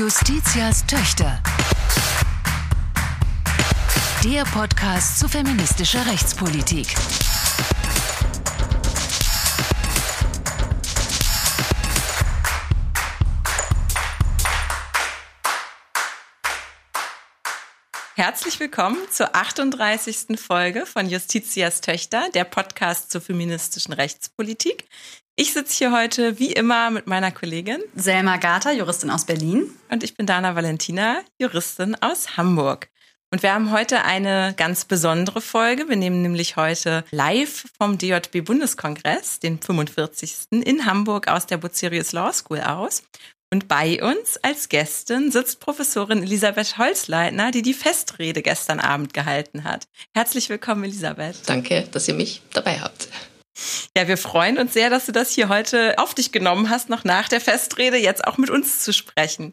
Justitias Töchter. Der Podcast zu feministischer Rechtspolitik. Herzlich willkommen zur 38. Folge von Justitias Töchter, der Podcast zur feministischen Rechtspolitik. Ich sitze hier heute wie immer mit meiner Kollegin Selma Gata, Juristin aus Berlin. Und ich bin Dana Valentina, Juristin aus Hamburg. Und wir haben heute eine ganz besondere Folge. Wir nehmen nämlich heute live vom DJB Bundeskongress, den 45. in Hamburg aus der Bucerius Law School aus. Und bei uns als Gästin sitzt Professorin Elisabeth Holzleitner, die die Festrede gestern Abend gehalten hat. Herzlich willkommen, Elisabeth. Danke, dass ihr mich dabei habt. Ja, wir freuen uns sehr, dass du das hier heute auf dich genommen hast, noch nach der Festrede jetzt auch mit uns zu sprechen.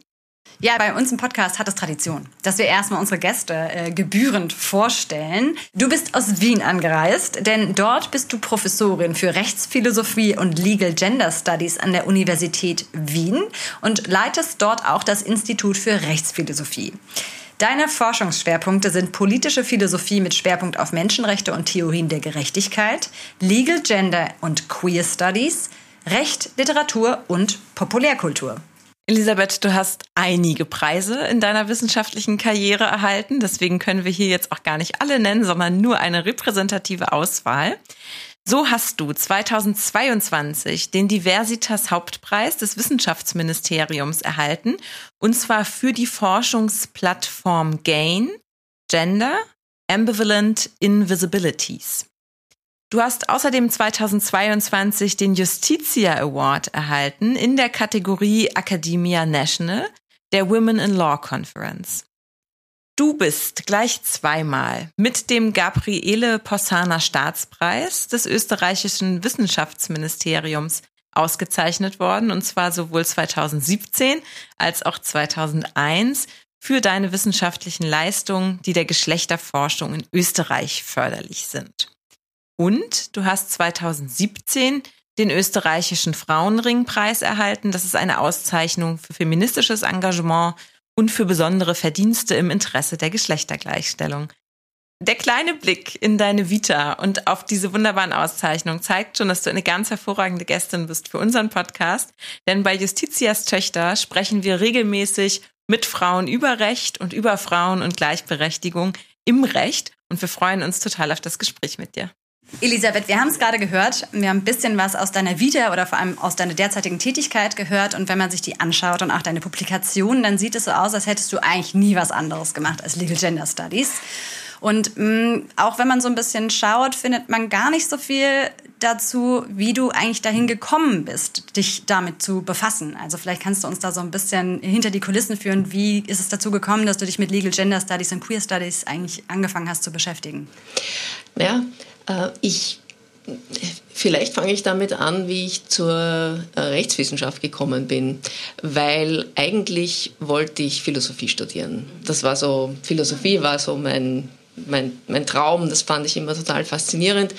Ja, bei uns im Podcast hat es Tradition, dass wir erstmal unsere Gäste äh, gebührend vorstellen. Du bist aus Wien angereist, denn dort bist du Professorin für Rechtsphilosophie und Legal Gender Studies an der Universität Wien und leitest dort auch das Institut für Rechtsphilosophie. Deine Forschungsschwerpunkte sind politische Philosophie mit Schwerpunkt auf Menschenrechte und Theorien der Gerechtigkeit, Legal Gender und Queer Studies, Recht, Literatur und Populärkultur. Elisabeth, du hast einige Preise in deiner wissenschaftlichen Karriere erhalten. Deswegen können wir hier jetzt auch gar nicht alle nennen, sondern nur eine repräsentative Auswahl. So hast du 2022 den Diversitas Hauptpreis des Wissenschaftsministeriums erhalten, und zwar für die Forschungsplattform GAIN, Gender, Ambivalent Invisibilities. Du hast außerdem 2022 den Justitia Award erhalten in der Kategorie Academia National der Women in Law Conference. Du bist gleich zweimal mit dem Gabriele Possana Staatspreis des österreichischen Wissenschaftsministeriums ausgezeichnet worden, und zwar sowohl 2017 als auch 2001 für deine wissenschaftlichen Leistungen, die der Geschlechterforschung in Österreich förderlich sind. Und du hast 2017 den österreichischen Frauenringpreis erhalten. Das ist eine Auszeichnung für feministisches Engagement und für besondere Verdienste im Interesse der Geschlechtergleichstellung. Der kleine Blick in deine Vita und auf diese wunderbaren Auszeichnungen zeigt schon, dass du eine ganz hervorragende Gästin bist für unseren Podcast. Denn bei Justitias Töchter sprechen wir regelmäßig mit Frauen über Recht und über Frauen und Gleichberechtigung im Recht. Und wir freuen uns total auf das Gespräch mit dir. Elisabeth, wir haben es gerade gehört. Wir haben ein bisschen was aus deiner Vita oder vor allem aus deiner derzeitigen Tätigkeit gehört. Und wenn man sich die anschaut und auch deine Publikationen, dann sieht es so aus, als hättest du eigentlich nie was anderes gemacht als Legal Gender Studies. Und mh, mm, auch wenn man so ein bisschen schaut, findet man gar nicht so viel dazu, wie du eigentlich dahin gekommen bist, dich damit zu befassen. Also vielleicht kannst du uns da so ein bisschen hinter die Kulissen führen. Wie ist es dazu gekommen, dass du dich mit Legal Gender Studies und Queer Studies eigentlich angefangen hast zu beschäftigen? Ja, ich Vielleicht fange ich damit an, wie ich zur äh, Rechtswissenschaft gekommen bin, weil eigentlich wollte ich Philosophie studieren. Das war so, Philosophie war so mein, mein, mein Traum, das fand ich immer total faszinierend.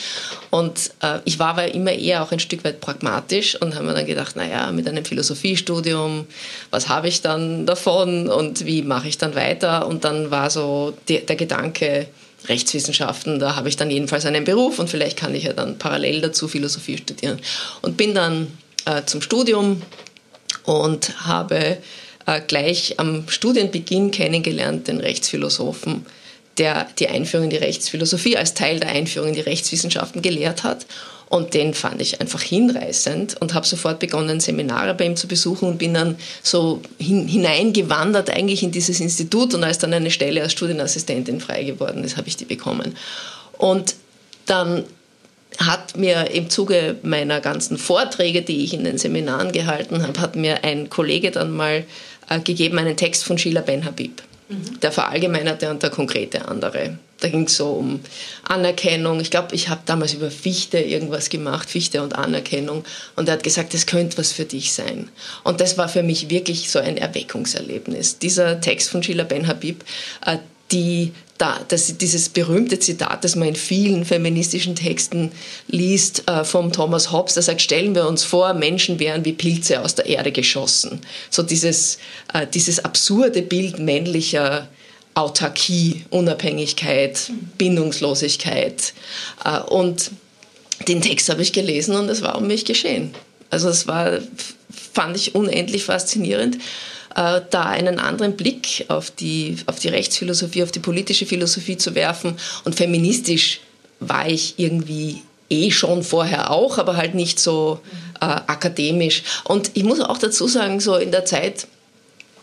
Und äh, ich war aber immer eher auch ein Stück weit pragmatisch und habe mir dann gedacht, naja, mit einem Philosophiestudium, was habe ich dann davon und wie mache ich dann weiter? Und dann war so die, der Gedanke, Rechtswissenschaften, da habe ich dann jedenfalls einen Beruf und vielleicht kann ich ja dann parallel dazu Philosophie studieren. Und bin dann äh, zum Studium und habe äh, gleich am Studienbeginn kennengelernt den Rechtsphilosophen, der die Einführung in die Rechtsphilosophie als Teil der Einführung in die Rechtswissenschaften gelehrt hat. Und den fand ich einfach hinreißend und habe sofort begonnen, Seminare bei ihm zu besuchen und bin dann so hin, hineingewandert eigentlich in dieses Institut. Und als dann eine Stelle als Studienassistentin frei geworden ist, habe ich die bekommen. Und dann hat mir im Zuge meiner ganzen Vorträge, die ich in den Seminaren gehalten habe, hat mir ein Kollege dann mal äh, gegeben einen Text von Sheila Ben Habib. Der verallgemeinerte und der konkrete andere. Da ging es so um Anerkennung. Ich glaube, ich habe damals über Fichte irgendwas gemacht, Fichte und Anerkennung. Und er hat gesagt, das könnte was für dich sein. Und das war für mich wirklich so ein Erweckungserlebnis. Dieser Text von Sheila Ben Habib, äh, die da, das, dieses berühmte Zitat, das man in vielen feministischen Texten liest, äh, vom Thomas Hobbes, der sagt, stellen wir uns vor, Menschen wären wie Pilze aus der Erde geschossen. So dieses, äh, dieses absurde Bild männlicher Autarkie, Unabhängigkeit, Bindungslosigkeit. Äh, und den Text habe ich gelesen und es war um mich geschehen. Also es war, fand ich unendlich faszinierend äh, da einen anderen Blick auf die, auf die Rechtsphilosophie, auf die politische Philosophie zu werfen. Und feministisch war ich irgendwie eh schon vorher auch, aber halt nicht so äh, akademisch. Und ich muss auch dazu sagen, so in der Zeit,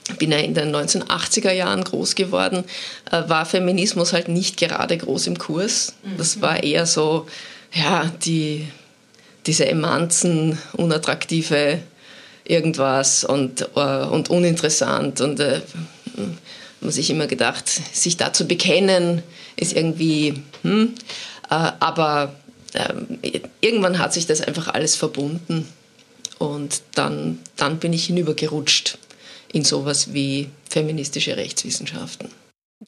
ich bin ja in den 1980er Jahren groß geworden, äh, war Feminismus halt nicht gerade groß im Kurs. Das war eher so, ja, die, diese Emanzen, unattraktive irgendwas und, äh, und uninteressant. Und äh, man sich immer gedacht, sich da zu bekennen, ist irgendwie, hm, äh, aber äh, irgendwann hat sich das einfach alles verbunden und dann, dann bin ich hinübergerutscht in sowas wie feministische Rechtswissenschaften.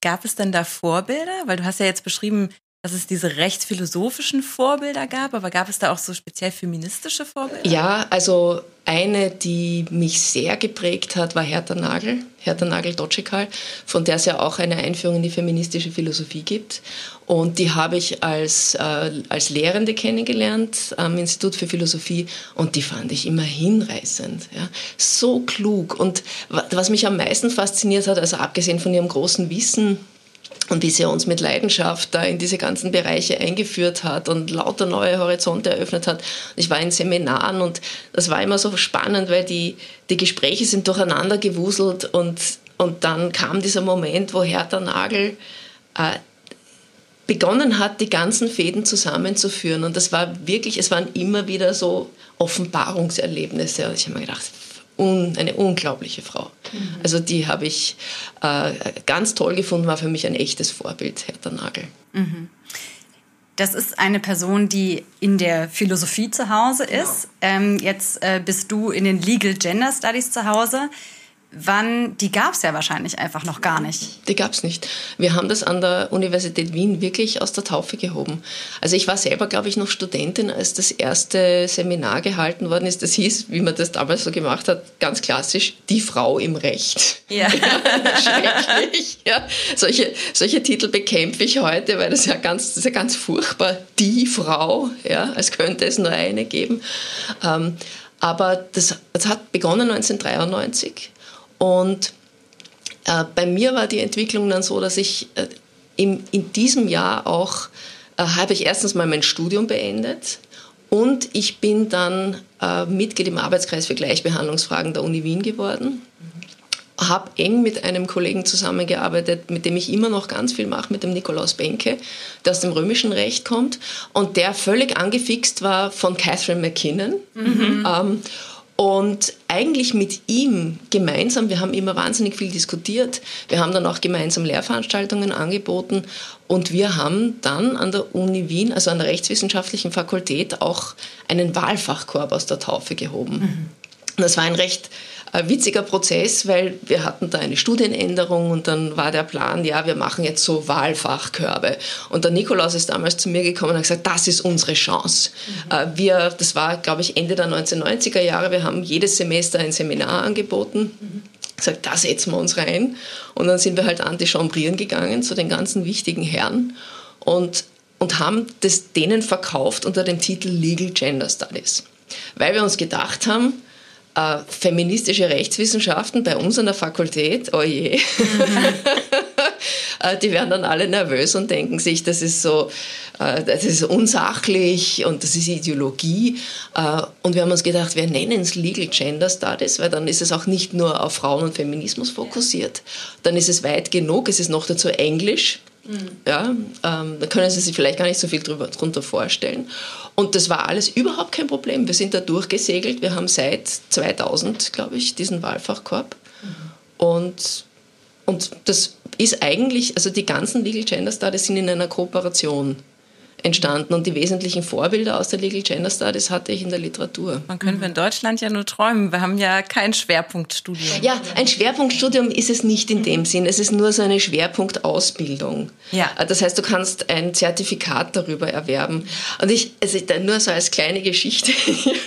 Gab es denn da Vorbilder? Weil du hast ja jetzt beschrieben, dass es diese rechtsphilosophischen Vorbilder gab, aber gab es da auch so speziell feministische Vorbilder? Ja, also eine, die mich sehr geprägt hat, war Hertha Nagel, Hertha Nagel-Dotschekal, von der es ja auch eine Einführung in die feministische Philosophie gibt. Und die habe ich als, äh, als Lehrende kennengelernt am Institut für Philosophie und die fand ich immer hinreißend. Ja. So klug. Und was mich am meisten fasziniert hat, also abgesehen von ihrem großen Wissen, und wie sie uns mit Leidenschaft da in diese ganzen Bereiche eingeführt hat und lauter neue Horizonte eröffnet hat. Ich war in Seminaren und das war immer so spannend, weil die, die Gespräche sind durcheinander gewuselt und, und dann kam dieser Moment, wo Hertha Nagel äh, begonnen hat, die ganzen Fäden zusammenzuführen. Und das war wirklich, es waren immer wieder so Offenbarungserlebnisse. Und ich habe mir gedacht, un, eine unglaubliche Frau. Mhm. Also die habe ich äh, ganz toll gefunden, war für mich ein echtes Vorbild, Hertha Nagel. Mhm. Das ist eine Person, die in der Philosophie zu Hause ist. Genau. Ähm, jetzt äh, bist du in den Legal Gender Studies zu Hause. Wann, die gab es ja wahrscheinlich einfach noch gar nicht. Die gab es nicht. Wir haben das an der Universität Wien wirklich aus der Taufe gehoben. Also ich war selber, glaube ich, noch Studentin, als das erste Seminar gehalten worden ist. Das hieß, wie man das damals so gemacht hat, ganz klassisch, die Frau im Recht. Ja. Schrecklich. Ja. Solche, solche Titel bekämpfe ich heute, weil das ja ganz, das ist ja ganz furchtbar. Die Frau, ja, als könnte es nur eine geben. Ähm, aber das, das hat begonnen 1993 und äh, bei mir war die Entwicklung dann so, dass ich äh, im, in diesem Jahr auch, äh, habe ich erstens mal mein Studium beendet und ich bin dann äh, Mitglied im Arbeitskreis für Gleichbehandlungsfragen der Uni Wien geworden. Habe eng mit einem Kollegen zusammengearbeitet, mit dem ich immer noch ganz viel mache, mit dem Nikolaus Benke, der aus dem römischen Recht kommt und der völlig angefixt war von Catherine McKinnon. Mhm. Ähm, und eigentlich mit ihm gemeinsam, wir haben immer wahnsinnig viel diskutiert, wir haben dann auch gemeinsam Lehrveranstaltungen angeboten und wir haben dann an der Uni Wien, also an der Rechtswissenschaftlichen Fakultät, auch einen Wahlfachkorb aus der Taufe gehoben. Mhm. Das war ein recht ein witziger Prozess, weil wir hatten da eine Studienänderung und dann war der Plan, ja, wir machen jetzt so Wahlfachkörbe. Und der Nikolaus ist damals zu mir gekommen und hat gesagt, das ist unsere Chance. Mhm. Wir, das war, glaube ich, Ende der 1990er Jahre, wir haben jedes Semester ein Seminar angeboten. Mhm gesagt, da setzen wir uns rein. Und dann sind wir halt antichambrieren gegangen zu den ganzen wichtigen Herren und, und haben das denen verkauft unter dem Titel Legal Gender Studies. Weil wir uns gedacht haben, äh, feministische Rechtswissenschaften bei uns an der Fakultät, oh je, äh, die werden dann alle nervös und denken sich, das ist so, äh, das ist unsachlich und das ist Ideologie. Äh, und wir haben uns gedacht, wir nennen es Legal Gender Studies, weil dann ist es auch nicht nur auf Frauen und Feminismus fokussiert. Dann ist es weit genug, es ist noch dazu Englisch. Mhm. Ja, ähm, da können Sie sich vielleicht gar nicht so viel drüber, drunter vorstellen. Und das war alles überhaupt kein Problem. Wir sind da durchgesegelt. Wir haben seit 2000, glaube ich, diesen Wahlfachkorb. Mhm. Und, und das ist eigentlich, also die ganzen Legal Gender Studies sind in einer Kooperation. Entstanden und die wesentlichen Vorbilder aus der Legal Gender Studies hatte ich in der Literatur. Man wir in Deutschland ja nur träumen. Wir haben ja kein Schwerpunktstudium. Ja, ein Schwerpunktstudium ist es nicht in dem Sinn. Es ist nur so eine Schwerpunktausbildung. Ja. Das heißt, du kannst ein Zertifikat darüber erwerben. Und ich, also nur so als kleine Geschichte,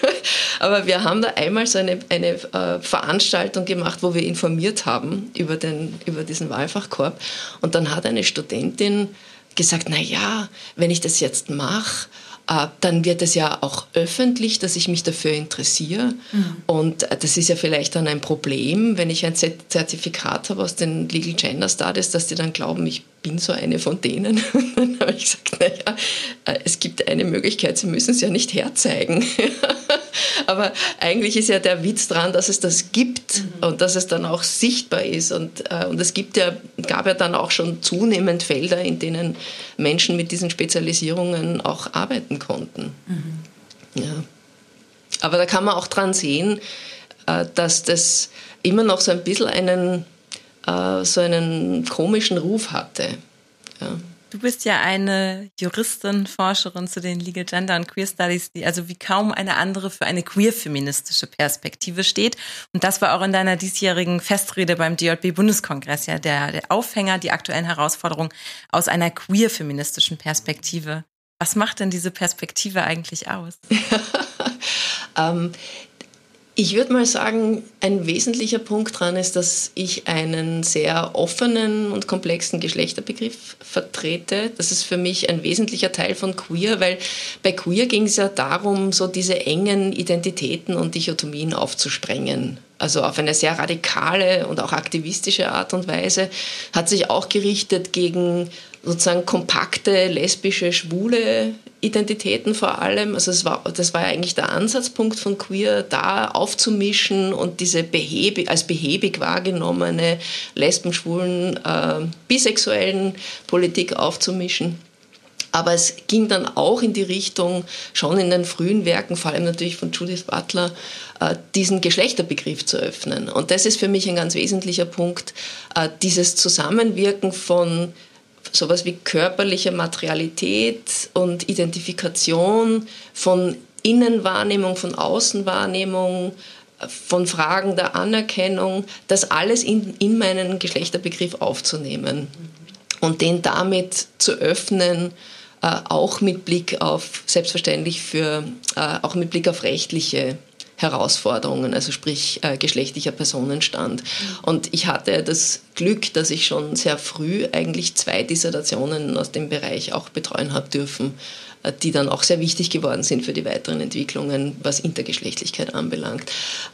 aber wir haben da einmal so eine, eine äh, Veranstaltung gemacht, wo wir informiert haben über, den, über diesen Wahlfachkorb. Und dann hat eine Studentin gesagt, na ja, wenn ich das jetzt mache, äh, dann wird es ja auch öffentlich, dass ich mich dafür interessiere. Mhm. Und äh, das ist ja vielleicht dann ein Problem, wenn ich ein Zertifikat habe aus den Legal Gender Studies, dass die dann glauben, ich bin so eine von denen. dann habe ich gesagt, naja, äh, es gibt eine Möglichkeit, Sie müssen es ja nicht herzeigen. Aber eigentlich ist ja der Witz dran, dass es das gibt mhm. und dass es dann auch sichtbar ist. Und, äh, und es gibt ja, gab ja dann auch schon zunehmend Felder, in denen Menschen mit diesen Spezialisierungen auch arbeiten konnten. Mhm. Ja. Aber da kann man auch dran sehen, äh, dass das immer noch so ein bisschen einen, äh, so einen komischen Ruf hatte. Ja. Du bist ja eine Juristin, Forscherin zu den Legal Gender und Queer Studies, die also wie kaum eine andere für eine queer-feministische Perspektive steht. Und das war auch in deiner diesjährigen Festrede beim DJB-Bundeskongress ja der, der Aufhänger, die aktuellen Herausforderungen aus einer queer-feministischen Perspektive. Was macht denn diese Perspektive eigentlich aus? ähm, ich würde mal sagen, ein wesentlicher Punkt daran ist, dass ich einen sehr offenen und komplexen Geschlechterbegriff vertrete. Das ist für mich ein wesentlicher Teil von Queer, weil bei Queer ging es ja darum, so diese engen Identitäten und Dichotomien aufzusprengen. Also auf eine sehr radikale und auch aktivistische Art und Weise. Hat sich auch gerichtet gegen sozusagen kompakte lesbische, schwule Identitäten vor allem. Also das war, das war eigentlich der Ansatzpunkt von Queer, da aufzumischen und diese behäbig, als behäbig wahrgenommene lesben, schwulen, äh, bisexuellen Politik aufzumischen. Aber es ging dann auch in die Richtung, schon in den frühen Werken, vor allem natürlich von Judith Butler, äh, diesen Geschlechterbegriff zu öffnen. Und das ist für mich ein ganz wesentlicher Punkt, äh, dieses Zusammenwirken von sowas wie körperliche Materialität und Identifikation von Innenwahrnehmung, von Außenwahrnehmung, von Fragen der Anerkennung, das alles in, in meinen Geschlechterbegriff aufzunehmen und den damit zu öffnen, äh, auch mit Blick auf, selbstverständlich für, äh, auch mit Blick auf rechtliche Herausforderungen, also sprich äh, geschlechtlicher Personenstand. Und ich hatte das Glück, dass ich schon sehr früh eigentlich zwei Dissertationen aus dem Bereich auch betreuen habe dürfen, äh, die dann auch sehr wichtig geworden sind für die weiteren Entwicklungen, was Intergeschlechtlichkeit anbelangt.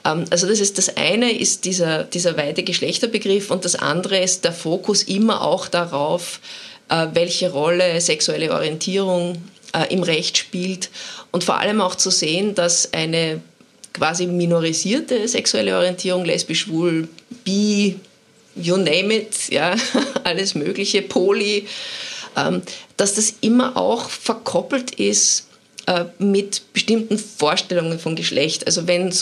Ähm, also das ist das eine ist dieser, dieser weite Geschlechterbegriff und das andere ist der Fokus immer auch darauf, äh, welche Rolle sexuelle Orientierung äh, im Recht spielt und vor allem auch zu sehen, dass eine quasi minorisierte sexuelle Orientierung, lesbisch, schwul, bi, you name it, ja, alles Mögliche, poly, ähm, dass das immer auch verkoppelt ist äh, mit bestimmten Vorstellungen von Geschlecht. Also wenn,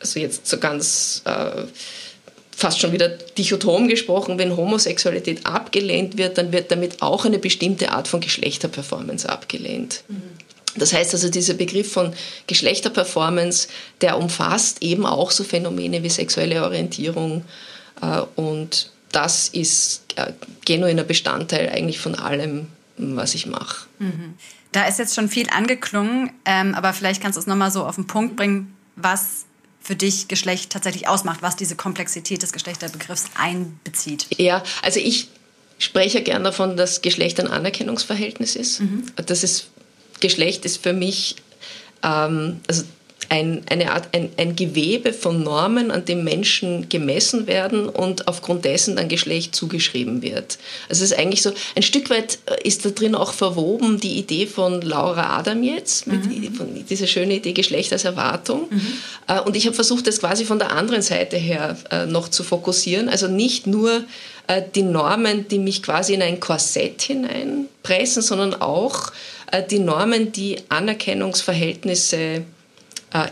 also jetzt so ganz äh, fast schon wieder dichotom gesprochen, wenn Homosexualität abgelehnt wird, dann wird damit auch eine bestimmte Art von Geschlechterperformance abgelehnt. Mhm. Das heißt also, dieser Begriff von Geschlechterperformance, der umfasst eben auch so Phänomene wie sexuelle Orientierung äh, und das ist äh, genuiner Bestandteil eigentlich von allem, was ich mache. Mhm. Da ist jetzt schon viel angeklungen, ähm, aber vielleicht kannst du es nochmal so auf den Punkt bringen, was für dich Geschlecht tatsächlich ausmacht, was diese Komplexität des Geschlechterbegriffs einbezieht. Ja, also ich spreche gern davon, dass Geschlecht ein Anerkennungsverhältnis ist. Mhm. Das ist Geschlecht ist für mich ähm, also ein, eine Art, ein, ein Gewebe von Normen, an dem Menschen gemessen werden und aufgrund dessen dann Geschlecht zugeschrieben wird. Also es ist eigentlich so, ein Stück weit äh, ist da drin auch verwoben die Idee von Laura Adam jetzt, mit mhm. dieser schönen Idee Geschlecht als Erwartung. Mhm. Äh, und ich habe versucht, das quasi von der anderen Seite her äh, noch zu fokussieren. Also nicht nur die Normen, die mich quasi in ein Korsett hineinpressen, sondern auch die Normen, die Anerkennungsverhältnisse äh,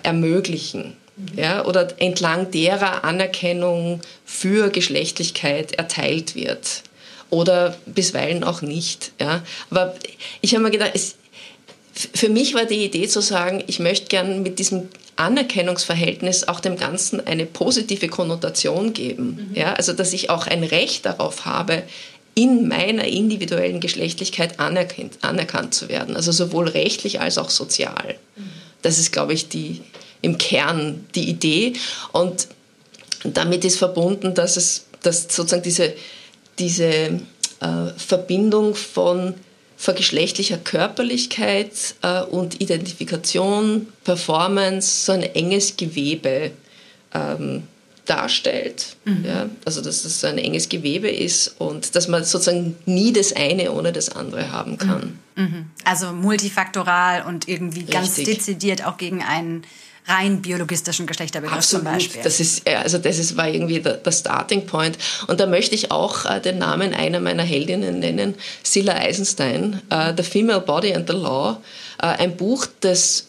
ermöglichen. Ja, oder entlang derer Anerkennung für Geschlechtlichkeit erteilt wird. Oder bisweilen auch nicht. Ja. Aber ich habe mir gedacht, es, für mich war die Idee zu sagen, ich möchte gern mit diesem Anerkennungsverhältnis auch dem Ganzen eine positive Konnotation geben. Mhm. Ja, also dass ich auch ein Recht darauf habe, in meiner individuellen Geschlechtlichkeit anerkannt, anerkannt zu werden. Also sowohl rechtlich als auch sozial. Mhm. Das ist, glaube ich, die, im Kern die Idee. Und damit ist verbunden, dass es dass sozusagen diese, diese äh, Verbindung von vergeschlechtlicher Körperlichkeit äh, und Identifikation, Performance, so ein enges Gewebe ähm, darstellt. Mhm. Ja? Also dass es so ein enges Gewebe ist und dass man sozusagen nie das eine ohne das andere haben kann. Mhm. mhm. Also multifaktoral und irgendwie Richtig. ganz dezidiert auch gegen einen rein biologistischen Geschlechterbegriff Absolut. zum Beispiel. Das ist, also das ist, war irgendwie der, der Starting Point. Und da möchte ich auch äh, den Namen einer meiner Heldinnen nennen, Silla Eisenstein, äh, The Female Body and the Law. Äh, ein Buch, das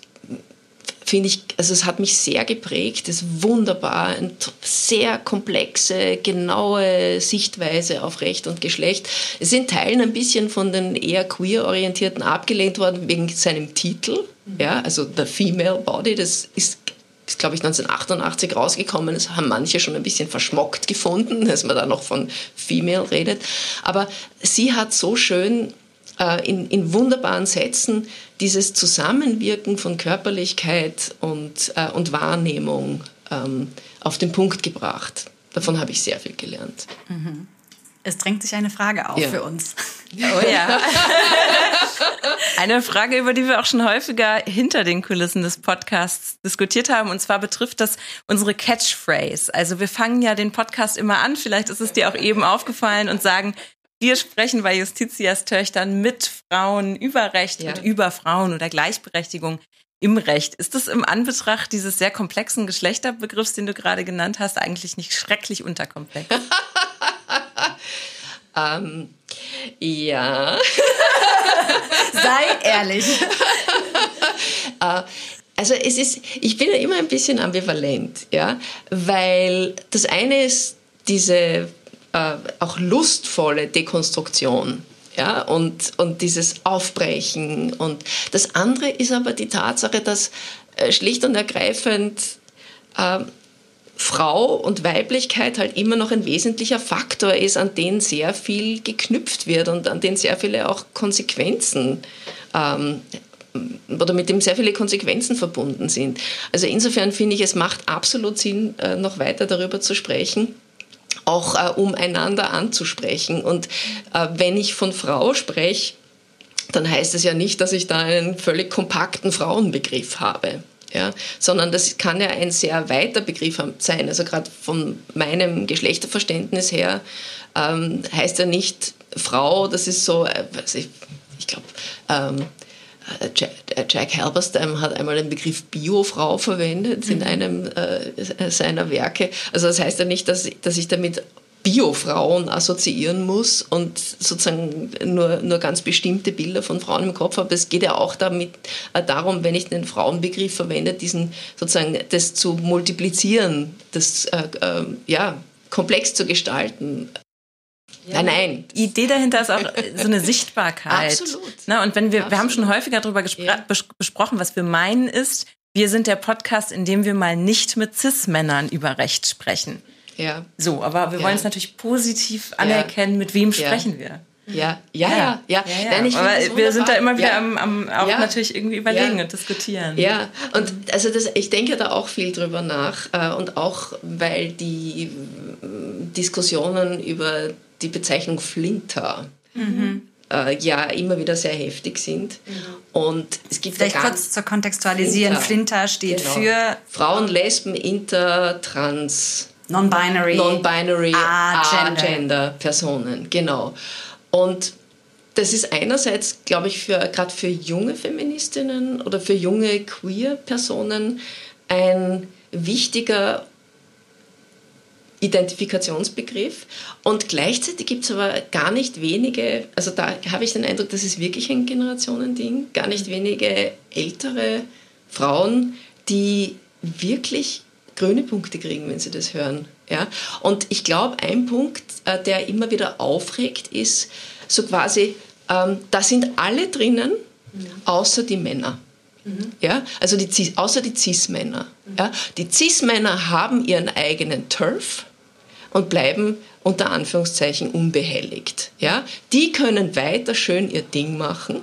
finde ich, also es hat mich sehr geprägt, ist wunderbar, eine sehr komplexe, genaue Sichtweise auf Recht und Geschlecht. Es in Teilen ein bisschen von den eher queer-orientierten abgelehnt worden wegen seinem Titel, ja, also The Female Body, das ist ist, glaube ich, 1988 rausgekommen. Das haben manche schon ein bisschen verschmockt gefunden, dass man da noch von Female redet. Aber sie hat so schön in, in wunderbaren Sätzen dieses Zusammenwirken von Körperlichkeit und, äh, und Wahrnehmung ähm, auf den Punkt gebracht. Davon habe ich sehr viel gelernt. Mhm. Es drängt sich eine Frage auf ja. für uns. Oh ja. eine Frage, über die wir auch schon häufiger hinter den Kulissen des Podcasts diskutiert haben. Und zwar betrifft das unsere Catchphrase. Also wir fangen ja den Podcast immer an, vielleicht ist es dir auch eben aufgefallen und sagen, wir sprechen bei Justitias Töchtern mit Frauen über Recht ja. und über Frauen oder Gleichberechtigung im Recht. Ist das im Anbetracht dieses sehr komplexen Geschlechterbegriffs, den du gerade genannt hast, eigentlich nicht schrecklich unterkomplex? ähm, ja. Sei ehrlich. äh, also es ist, ich bin ja immer ein bisschen ambivalent, ja, weil das eine ist diese äh, auch lustvolle Dekonstruktion. Ja, und, und dieses Aufbrechen. Und das andere ist aber die Tatsache, dass äh, schlicht und ergreifend äh, Frau und Weiblichkeit halt immer noch ein wesentlicher Faktor ist, an den sehr viel geknüpft wird und an den sehr viele auch Konsequenzen ähm, oder mit dem sehr viele Konsequenzen verbunden sind. Also insofern finde ich, es macht absolut Sinn, äh, noch weiter darüber zu sprechen auch äh, um einander anzusprechen. Und äh, wenn ich von Frau spreche, dann heißt es ja nicht, dass ich da einen völlig kompakten Frauenbegriff habe. Ja, sondern das kann ja ein sehr weiter Begriff sein. Also gerade von meinem Geschlechterverständnis her ähm, heißt ja nicht Frau, das ist so, äh, ich, ich glaube, ähm, äh, Jack, äh, Jack Halberstam hat einmal den Begriff Biofrau verwendet in mhm. einem äh, seiner Werke. Also das heißt ja nicht, dass, dass ich damit Biofrauen assoziieren muss und sozusagen nur, nur ganz bestimmte Bilder von Frauen im Kopf habe. Es geht ja auch damit, äh, darum, wenn ich den Frauenbegriff verwende, diesen sozusagen das zu multiplizieren, das äh, äh, ja, komplex zu gestalten. Ja. Nein, nein. Die Idee dahinter ist auch so eine Sichtbarkeit. Absolut. Na, und wenn wir, Absolut. wir haben schon häufiger darüber ja. besprochen, was wir meinen ist, wir sind der Podcast, in dem wir mal nicht mit Cis-Männern über Recht sprechen. Ja. So, aber wir ja. wollen es natürlich positiv anerkennen, mit wem sprechen wir. Ja, ja, ja, ja. ja. Nein, aber wir sind da immer wieder am, am auch natürlich irgendwie überlegen und diskutieren. Ja, und also das, ich denke da auch viel drüber nach äh, und auch weil die Diskussionen über die Bezeichnung Flinter mhm. äh, ja immer wieder sehr heftig sind. Mhm. Und es gibt Vielleicht kurz zu kontextualisieren, Flinter, Flinter steht genau. für Frauen, Lesben, Inter, Trans. Non-binary. Non-binary, Agender. Personen, genau. Und das ist einerseits, glaube ich, für gerade für junge Feministinnen oder für junge queer Personen ein wichtiger Identifikationsbegriff. Und gleichzeitig gibt es aber gar nicht wenige, also da habe ich den Eindruck, das ist wirklich ein Generationending, gar nicht wenige ältere Frauen, die wirklich grüne Punkte kriegen, wenn sie das hören. Ja? Und ich glaube, ein Punkt, äh, der immer wieder aufregt, ist so quasi, ähm, da sind alle drinnen, außer die Männer. Ja, also die, außer die Cis-Männer. Ja, die Cis-Männer haben ihren eigenen Turf und bleiben unter Anführungszeichen unbehelligt. Ja, die können weiter schön ihr Ding machen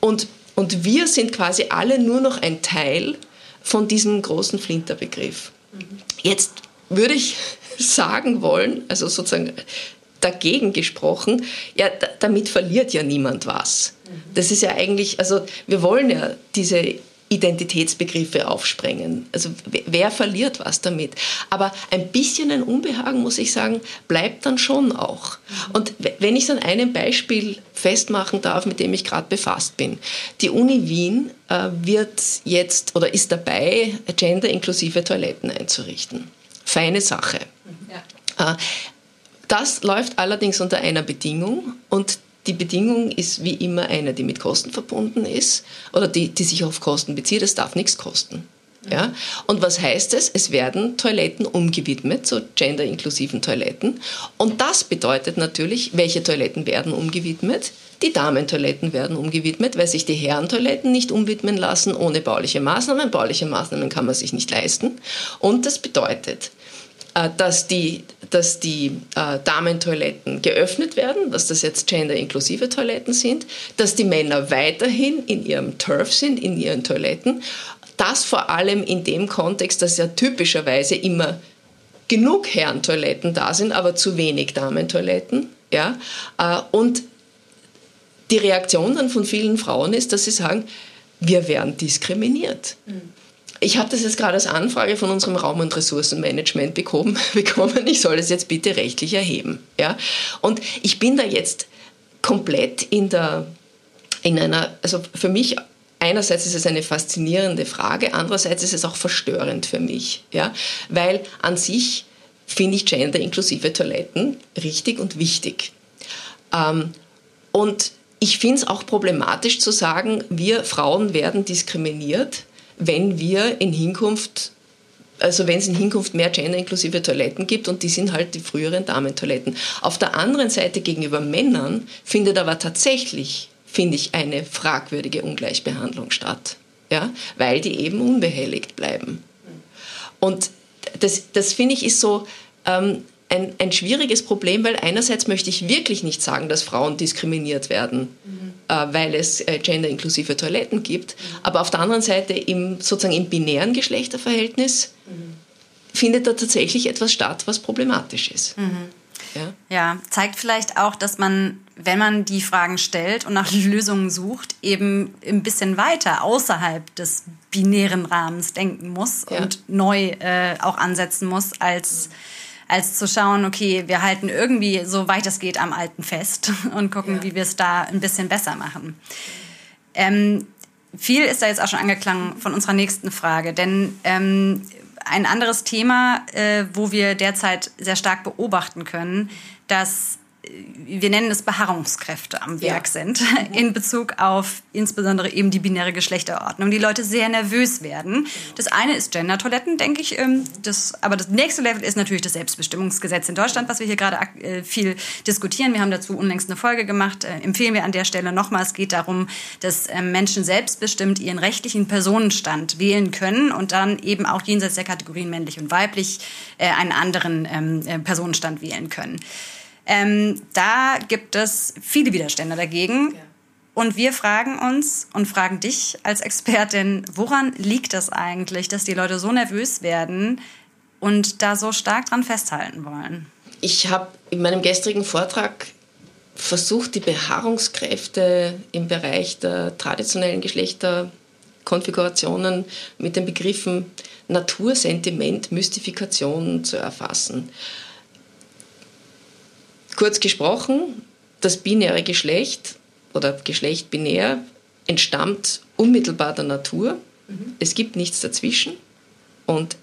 und, und wir sind quasi alle nur noch ein Teil von diesem großen Flinterbegriff. Jetzt würde ich sagen wollen, also sozusagen dagegen gesprochen, ja, damit verliert ja niemand was. Das ist ja eigentlich, also wir wollen ja diese Identitätsbegriffe aufsprengen. Also wer verliert was damit? Aber ein bisschen ein Unbehagen, muss ich sagen, bleibt dann schon auch. Und wenn ich es an einem Beispiel festmachen darf, mit dem ich gerade befasst bin. Die Uni Wien äh, wird jetzt oder ist dabei, gender-inklusive Toiletten einzurichten. Feine Sache. Ja. Äh, das läuft allerdings unter einer Bedingung und die Bedingung ist wie immer eine, die mit Kosten verbunden ist oder die, die sich auf Kosten bezieht. Es darf nichts kosten. Ja? Und was heißt es? Es werden Toiletten umgewidmet, so gender-inklusiven Toiletten. Und das bedeutet natürlich, welche Toiletten werden umgewidmet? Die Damentoiletten werden umgewidmet, weil sich die Herrentoiletten nicht umwidmen lassen ohne bauliche Maßnahmen. Bauliche Maßnahmen kann man sich nicht leisten. Und das bedeutet, dass die, dass die äh, Damentoiletten geöffnet werden, dass das jetzt gender-inklusive Toiletten sind, dass die Männer weiterhin in ihrem Turf sind, in ihren Toiletten. Das vor allem in dem Kontext, dass ja typischerweise immer genug Herrentoiletten da sind, aber zu wenig Damentoiletten. Ja? Äh, und die Reaktion dann von vielen Frauen ist, dass sie sagen, wir werden diskriminiert. Mhm ich habe das jetzt gerade als Anfrage von unserem Raum- und Ressourcenmanagement bekommen, bekommen. Ich soll es jetzt bitte rechtlich erheben. Ja? Und ich bin da jetzt komplett in der, in einer, also für mich einerseits ist es eine faszinierende Frage, andererseits ist es auch verstörend für mich, ja? weil an sich finde ich gender-inklusive Toiletten richtig und wichtig. Ähm, und ich finde es auch problematisch zu sagen, wir Frauen werden diskriminiert, wenn wir in Hinkunft also wenn es in Hinkunft mehr gender-inklusive Toiletten gibt und die sind halt die früheren Damentoiletten. Auf der anderen Seite gegenüber Männern findet aber tatsächlich, finde ich, eine fragwürdige Ungleichbehandlung statt, ja? weil die eben unbehelligt bleiben. Und das, das finde ich ist so, ähm, ein, ein schwieriges Problem, weil einerseits möchte ich wirklich nicht sagen, dass Frauen diskriminiert werden, mhm. äh, weil es äh, gender-inklusive Toiletten gibt. Mhm. Aber auf der anderen Seite im, sozusagen im binären Geschlechterverhältnis mhm. findet da tatsächlich etwas statt, was problematisch ist. Mhm. Ja? ja, zeigt vielleicht auch, dass man, wenn man die Fragen stellt und nach Lösungen sucht, eben ein bisschen weiter außerhalb des binären Rahmens denken muss ja. und neu äh, auch ansetzen muss als mhm als zu schauen, okay, wir halten irgendwie so weit es geht am Alten fest und gucken, ja. wie wir es da ein bisschen besser machen. Ähm, viel ist da jetzt auch schon angeklungen von unserer nächsten Frage, denn ähm, ein anderes Thema, äh, wo wir derzeit sehr stark beobachten können, dass wir nennen es Beharrungskräfte am Werk ja. sind, in Bezug auf insbesondere eben die binäre Geschlechterordnung. Die Leute sehr nervös werden. Das eine ist Gender-Toiletten, denke ich. Ähm, das, aber das nächste Level ist natürlich das Selbstbestimmungsgesetz in Deutschland, was wir hier gerade äh, viel diskutieren. Wir haben dazu unlängst eine Folge gemacht. Äh, empfehlen wir an der Stelle nochmal. Es geht darum, dass ähm, Menschen selbstbestimmt ihren rechtlichen Personenstand wählen können und dann eben auch jenseits der Kategorien männlich und weiblich äh, einen anderen ähm, Personenstand wählen können. Ähm, da gibt es viele Widerstände dagegen. Ja. Und wir fragen uns und fragen dich als Expertin, woran liegt das eigentlich, dass die Leute so nervös werden und da so stark dran festhalten wollen? Ich habe in meinem gestrigen Vortrag versucht, die Beharrungskräfte im Bereich der traditionellen Geschlechterkonfigurationen mit den Begriffen Natur, Sentiment, Mystifikation zu erfassen. Kurz gesprochen, das binäre Geschlecht oder Geschlecht binär entstammt unmittelbar der Natur. Mhm. Es gibt nichts dazwischen. Und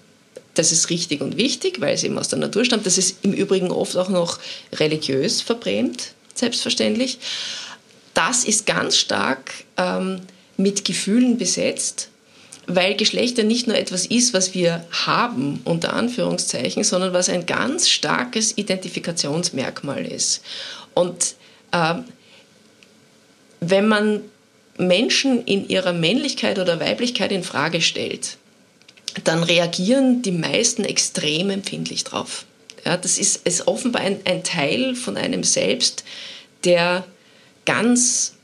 das ist richtig und wichtig, weil es eben aus der Natur stammt. Das ist im Übrigen oft auch noch religiös verbrämt, selbstverständlich. Das ist ganz stark ähm, mit Gefühlen besetzt weil Geschlecht ja nicht nur etwas ist, was wir haben, unter Anführungszeichen, sondern was ein ganz starkes Identifikationsmerkmal ist. Und äh, wenn man Menschen in ihrer Männlichkeit oder Weiblichkeit in Frage stellt, dann reagieren die meisten extrem empfindlich drauf. Ja, das ist, ist offenbar ein, ein Teil von einem selbst, der ganz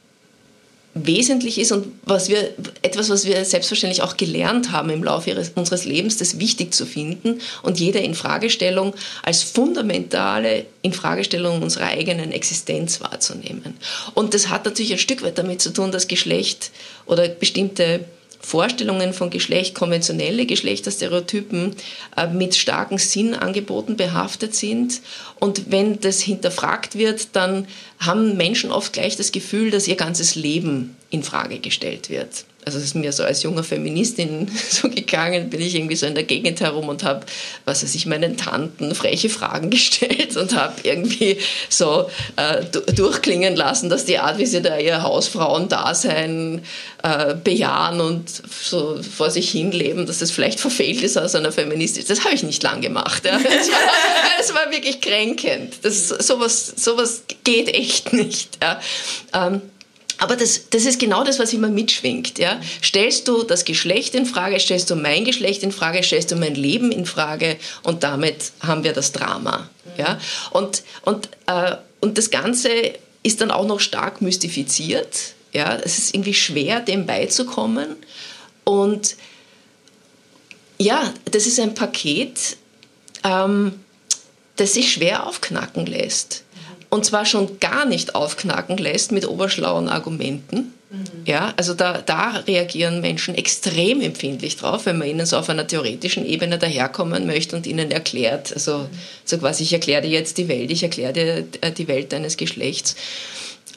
wesentlich ist und was wir, etwas, was wir selbstverständlich auch gelernt haben im Laufe ihres, unseres Lebens, das wichtig zu finden und jede Infragestellung als fundamentale Infragestellung unserer eigenen Existenz wahrzunehmen. Und das hat natürlich ein Stück weit damit zu tun, dass Geschlecht oder bestimmte Vorstellungen von Geschlecht, konventionelle Geschlechterstereotypen äh, mit starken Sinnangeboten behaftet sind. Und wenn das hinterfragt wird, dann haben Menschen oft gleich das Gefühl, dass ihr ganzes Leben in Frage gestellt wird also es ist mir so als junger Feministin so gegangen, bin ich irgendwie so in der Gegend herum und habe, was weiß ich, meinen Tanten freche Fragen gestellt und habe irgendwie so äh, durchklingen lassen, dass die Art, wie sie da ihr Hausfrauendasein äh, bejahen und so vor sich hin leben, dass das vielleicht verfehlt ist aus einer Feministin. Das habe ich nicht lang gemacht. Ja. Das, war, das, war, wirklich kränkend. Das, sowas, sowas geht echt nicht. Ja. Ähm, aber das, das ist genau das, was immer mitschwingt. Ja? Stellst du das Geschlecht in Frage, stellst du mein Geschlecht in Frage, stellst du mein Leben in Frage und damit haben wir das Drama. Ja? Und, und, äh, und das Ganze ist dann auch noch stark mystifiziert. Ja? Es ist irgendwie schwer, dem beizukommen. Und ja, das ist ein Paket, ähm, das sich schwer aufknacken lässt und zwar schon gar nicht aufknacken lässt mit oberschlauen Argumenten. Mhm. Ja, also da, da reagieren Menschen extrem empfindlich drauf, wenn man ihnen so auf einer theoretischen Ebene daherkommen möchte und ihnen erklärt, also mhm. so quasi, ich erkläre dir jetzt die Welt, ich erkläre dir äh, die Welt deines Geschlechts.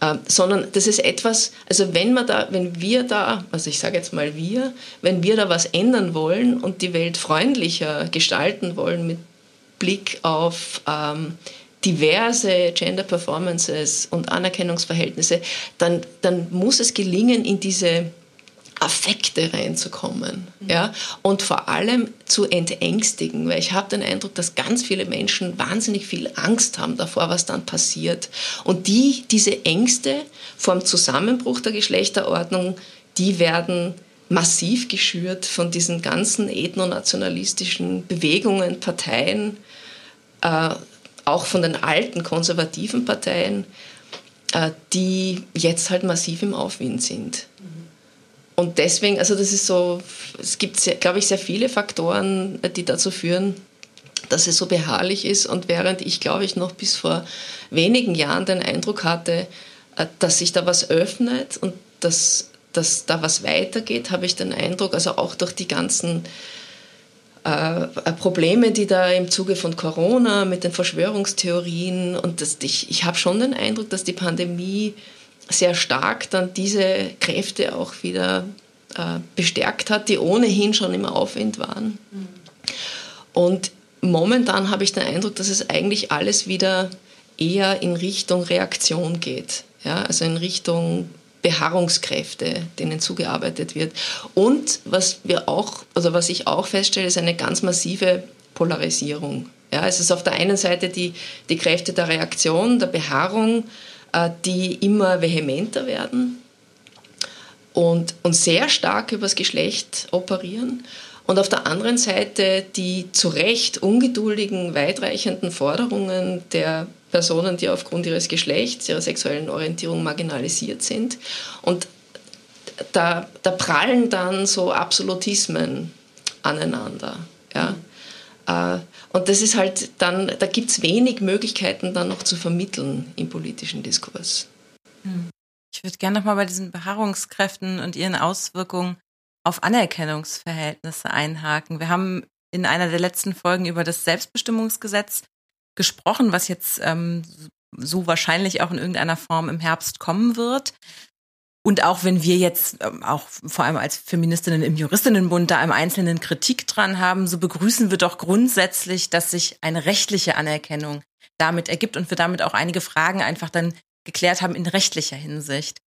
Äh, sondern das ist etwas, also wenn man da, wenn wir da, also ich sage jetzt mal wir, wenn wir da was ändern wollen und die Welt freundlicher gestalten wollen mit Blick auf ähm, diverse Gender Performances und Anerkennungsverhältnisse, dann, dann muss es gelingen, in diese Affekte reinzukommen mhm. ja? und vor allem zu entängstigen, weil ich habe den Eindruck, dass ganz viele Menschen wahnsinnig viel Angst haben davor, was dann passiert. Und die, diese Ängste vor dem Zusammenbruch der Geschlechterordnung, die werden massiv geschürt von diesen ganzen ethnonationalistischen Bewegungen, Parteien, äh, auch von den alten konservativen Parteien, äh, die jetzt halt massiv im Aufwind sind. Und deswegen, also das ist so, es gibt, sehr, glaube ich, sehr viele Faktoren, die dazu führen, dass es so beharrlich ist. Und während ich, glaube ich, noch bis vor wenigen Jahren den Eindruck hatte, äh, dass sich da was öffnet und dass, dass da was weitergeht, habe ich den Eindruck, also auch durch die ganzen äh, Probleme, die da im Zuge von Corona mit den Verschwörungstheorien und das, ich, ich habe schon den Eindruck, dass die Pandemie sehr stark dann diese Kräfte auch wieder äh, bestärkt hat, die ohnehin schon im Aufwind waren. Mhm. Und momentan habe ich den Eindruck, dass es eigentlich alles wieder eher in Richtung Reaktion geht. Ja, also in Richtung Beharrungskräfte, denen zugearbeitet wird. Und was wir auch, also was ich auch feststelle, ist eine ganz massive Polarisierung. Ja, es ist auf der einen Seite die, die Kräfte der Reaktion, der Beharrung, äh, die immer vehementer werden und, und sehr stark übers Geschlecht operieren. Und auf der anderen Seite die zu Recht ungeduldigen, weitreichenden Forderungen der Personen, die aufgrund ihres Geschlechts, ihrer sexuellen Orientierung marginalisiert sind. Und da, da prallen dann so Absolutismen aneinander. Ja. Mhm. Und das ist halt dann, da gibt es wenig Möglichkeiten dann noch zu vermitteln im politischen Diskurs. Hm. Ich würde gerne nochmal bei diesen Beharrungskräften und ihren Auswirkungen auf Anerkennungsverhältnisse einhaken. Wir haben in einer der letzten Folgen über das Selbstbestimmungsgesetz gesprochen, was jetzt ähm, so wahrscheinlich auch in irgendeiner Form im Herbst kommen wird. Und auch wenn wir jetzt ähm, auch vor allem als Feministinnen im Juristinnenbund da im Einzelnen Kritik dran haben, so begrüßen wir doch grundsätzlich, dass sich eine rechtliche Anerkennung damit ergibt und wir damit auch einige Fragen einfach dann geklärt haben in rechtlicher Hinsicht.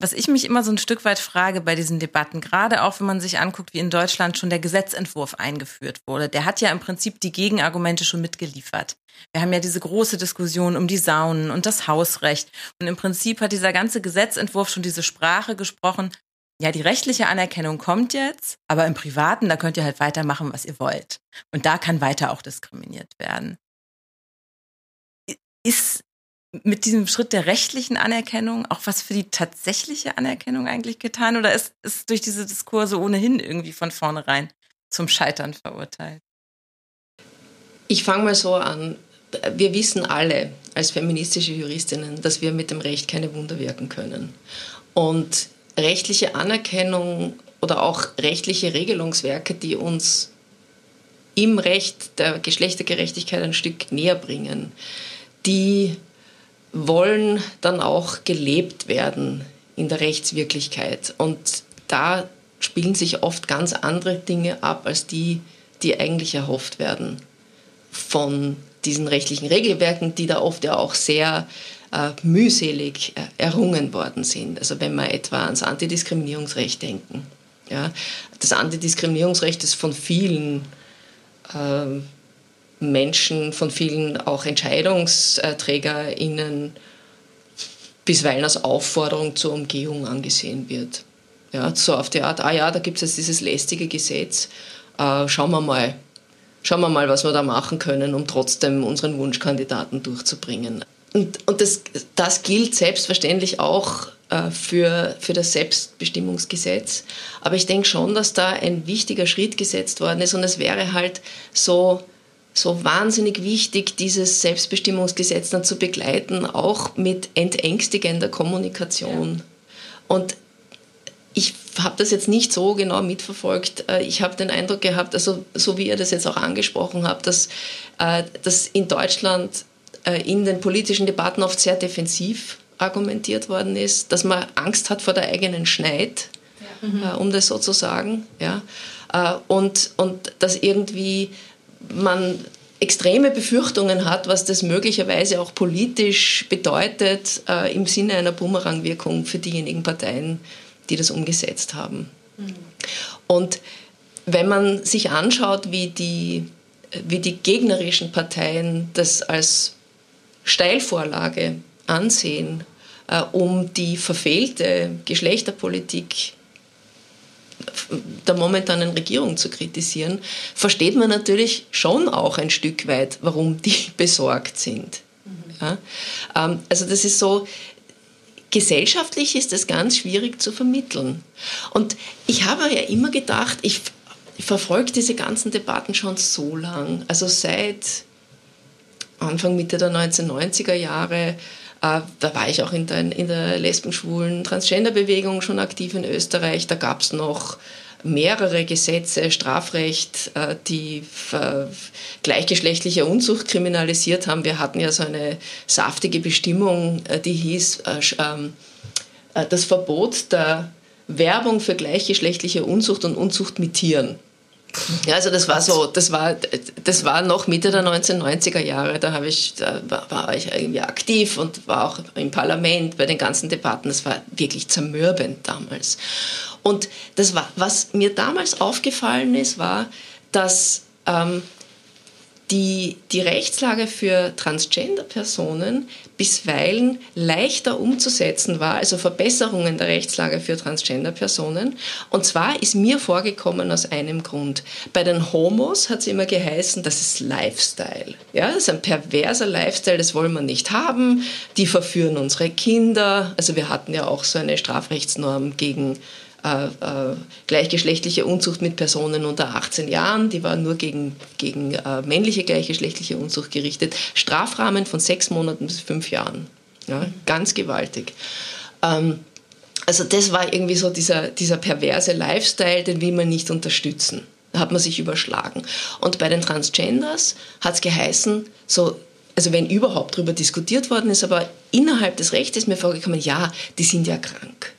Was ich mich immer so ein Stück weit frage bei diesen Debatten, gerade auch wenn man sich anguckt, wie in Deutschland schon der Gesetzentwurf eingeführt wurde, der hat ja im Prinzip die Gegenargumente schon mitgeliefert. Wir haben ja diese große Diskussion um die Saunen und das Hausrecht. Und im Prinzip hat dieser ganze Gesetzentwurf schon diese Sprache gesprochen. Ja, die rechtliche Anerkennung kommt jetzt, aber im Privaten, da könnt ihr halt weitermachen, was ihr wollt. Und da kann weiter auch diskriminiert werden. Ist mit diesem Schritt der rechtlichen Anerkennung auch was für die tatsächliche Anerkennung eigentlich getan oder ist es durch diese Diskurse ohnehin irgendwie von vornherein zum Scheitern verurteilt? Ich fange mal so an. Wir wissen alle als feministische Juristinnen, dass wir mit dem Recht keine Wunder wirken können. Und rechtliche Anerkennung oder auch rechtliche Regelungswerke, die uns im Recht der Geschlechtergerechtigkeit ein Stück näher bringen, die wollen dann auch gelebt werden in der Rechtswirklichkeit. Und da spielen sich oft ganz andere Dinge ab als die, die eigentlich erhofft werden von diesen rechtlichen Regelwerken, die da oft ja auch sehr äh, mühselig äh, errungen worden sind. Also wenn wir etwa ans Antidiskriminierungsrecht denken. Ja, das Antidiskriminierungsrecht ist von vielen äh, Menschen, von vielen auch EntscheidungsträgerInnen bisweilen als Aufforderung zur Umgehung angesehen wird. Ja, so auf die Art, ah ja, da gibt es jetzt dieses lästige Gesetz, äh, schauen wir mal, schauen wir mal, was wir da machen können, um trotzdem unseren Wunschkandidaten durchzubringen. Und, und das, das gilt selbstverständlich auch äh, für, für das Selbstbestimmungsgesetz. Aber ich denke schon, dass da ein wichtiger Schritt gesetzt worden ist und es wäre halt so so wahnsinnig wichtig, dieses Selbstbestimmungsgesetz dann zu begleiten, auch mit entängstigender Kommunikation. Ja. Und ich habe das jetzt nicht so genau mitverfolgt. Äh, ich habe den Eindruck gehabt, also so wie ihr das jetzt auch angesprochen habt, dass, äh, dass in Deutschland äh, in den politischen Debatten oft sehr defensiv argumentiert worden ist, dass man Angst hat vor der eigenen Schneid, ja. mhm. um das so zu sagen. Ja? Und, und dass irgendwie man extreme Befürchtungen hat, was das möglicherweise auch politisch bedeutet äh, im Sinne einer Bumerangwirkung für diejenigen Parteien, die das umgesetzt haben. Mhm. Und wenn man sich anschaut, wie die, wie die gegnerischen Parteien das als Steilvorlage ansehen, äh, um die verfehlte Geschlechterpolitik der momentanen Regierung zu kritisieren, versteht man natürlich schon auch ein Stück weit, warum die besorgt sind. Ja? Ähm, also das ist so, gesellschaftlich ist das ganz schwierig zu vermitteln. Und ich habe ja immer gedacht, ich, ich verfolge diese ganzen Debatten schon so lang, also seit Anfang, Mitte der 1990er Jahre, da war ich auch in der, in der lesben, schwulen Transgender-Bewegung schon aktiv in Österreich. Da gab es noch mehrere Gesetze, Strafrecht, äh, die äh, gleichgeschlechtliche Unzucht kriminalisiert haben. Wir hatten ja so eine saftige Bestimmung, die hieß ähm, das Verbot der Werbung für gleichgeschlechtliche Unzucht und Unzucht mit Tieren. Ja, also das war so, das war, das war noch Mitte der 1990er Jahre. Da, ich, da war, war ich irgendwie aktiv und war auch im Parlament bei den ganzen Debatten. Das war wirklich zermürbend damals. Und das war, was mir damals aufgefallen ist, war, dass ähm, die, die Rechtslage für Transgender-Personen bisweilen leichter umzusetzen war, also Verbesserungen der Rechtslage für Transgender-Personen. Und zwar ist mir vorgekommen aus einem Grund. Bei den Homos hat es immer geheißen, das ist Lifestyle. Ja, das ist ein perverser Lifestyle, das wollen wir nicht haben. Die verführen unsere Kinder. Also wir hatten ja auch so eine Strafrechtsnorm gegen äh, äh, gleichgeschlechtliche Unzucht mit Personen unter 18 Jahren, die war nur gegen, gegen äh, männliche gleichgeschlechtliche Unzucht gerichtet. Strafrahmen von sechs Monaten bis fünf Jahren. Ja, ganz gewaltig. Ähm, also das war irgendwie so dieser, dieser perverse Lifestyle, den will man nicht unterstützen. Da hat man sich überschlagen. Und bei den Transgenders hat es geheißen, so also wenn überhaupt darüber diskutiert worden ist, aber innerhalb des Rechts ist mir vorgekommen, ja, die sind ja krank.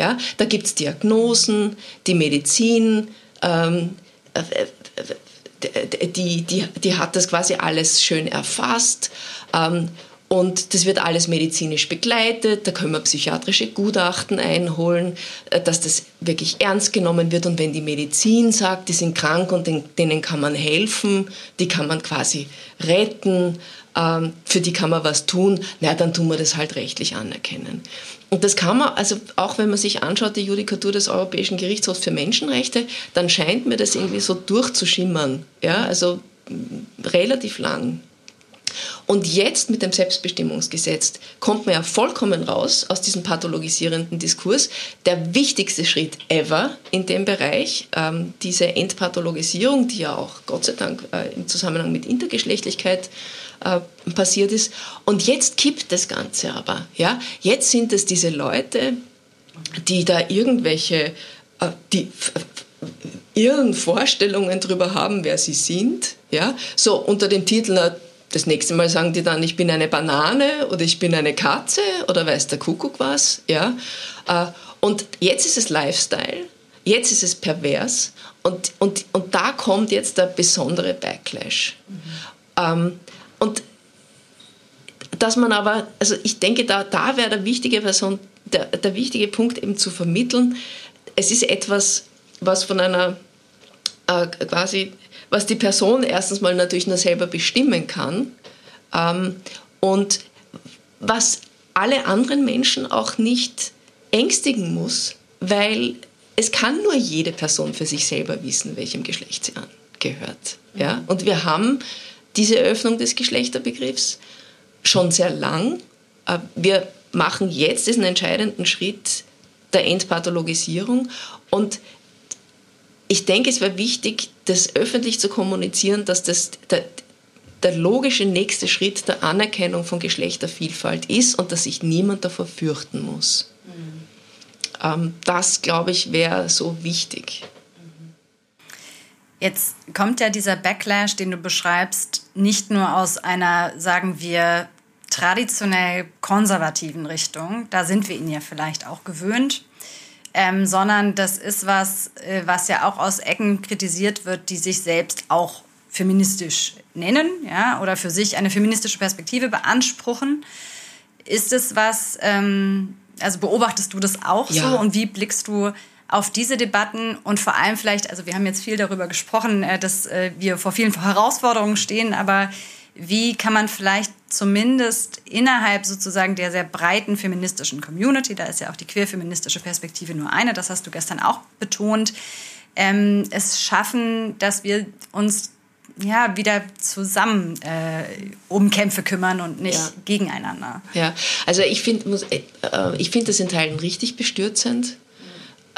Ja? Da gibt es Diagnosen, die Medizin, ähm, die, die, die hat das quasi alles schön erfasst. Ähm, Und das wird alles medizinisch begleitet, da können wir psychiatrische Gutachten einholen, äh, dass das wirklich ernst genommen wird. Und wenn die Medizin sagt, die sind krank und denen kann man helfen, die kann man quasi retten, ähm, für die kann man was tun, na dann tun wir das halt rechtlich anerkennen. Und das kann man, also auch wenn man sich anschaut, die Judikatur des Europäischen Gerichtshofs für Menschenrechte, dann scheint mir das irgendwie so durchzuschimmern. Ja, also relativ lang. Und jetzt mit dem Selbstbestimmungsgesetz kommt man ja vollkommen raus aus diesem pathologisierenden Diskurs. Der wichtigste Schritt ever in dem Bereich, ähm, diese Entpathologisierung, die ja auch Gott sei Dank äh, im Zusammenhang mit Intergeschlechtlichkeit äh, passiert ist. Und jetzt kippt das Ganze aber. Ja? Jetzt sind es diese Leute, die da irgendwelche, äh, die irren Vorstellungen darüber haben, wer sie sind. Ja? So unter dem Titel, das nächste Mal sagen die dann, ich bin eine Banane oder ich bin eine Katze oder weiß der Kuckuck was. Ja? Äh, und jetzt ist es Lifestyle, jetzt ist es pervers und, und, und da kommt jetzt der besondere Backlash. Mhm. und dass man aber, also ich denke, da, da wäre der wichtige Person, der, der wichtige Punkt eben zu vermitteln, es ist etwas, was von einer äh, quasi was die Person erstens mal natürlich nur selber bestimmen kann ähm, und was alle anderen Menschen auch nicht ängstigen muss, weil es kann nur jede Person für sich selber wissen, welchem Geschlecht sie angehört. Ja? Und wir haben diese Öffnung des Geschlechterbegriffs schon sehr lang. Äh, wir machen jetzt diesen entscheidenden Schritt der Entpathologisierung und ich denke, es wäre wichtig, das öffentlich zu kommunizieren, dass das der, der logische nächste Schritt der Anerkennung von Geschlechtervielfalt ist und dass sich niemand davor fürchten muss. Mhm. Ähm, das, glaube ich, wäre so wichtig. Jetzt kommt ja dieser Backlash, den du beschreibst, nicht nur aus einer, sagen wir, traditionell konservativen Richtung. Da sind wir ihn ja vielleicht auch gewöhnt ähm, sondern das ist was, äh, was ja auch aus Ecken kritisiert wird, die sich selbst auch feministisch nennen, ja, oder für sich eine feministische Perspektive beanspruchen. Ist es was, ähm, also beobachtest du das auch ja. so und wie blickst du auf diese Debatten und vor allem vielleicht, also wir haben jetzt viel darüber gesprochen, äh, dass äh, wir vor vielen Herausforderungen stehen, aber wie kann man vielleicht zumindest innerhalb sozusagen der sehr breiten feministischen Community, da ist ja auch die queerfeministische Perspektive nur eine, das hast du gestern auch betont, ähm, es schaffen, dass wir uns ja, wieder zusammen äh, um Kämpfe kümmern und nicht ja. gegeneinander. Ja, also ich finde äh, ich find das in Teilen richtig bestürzend.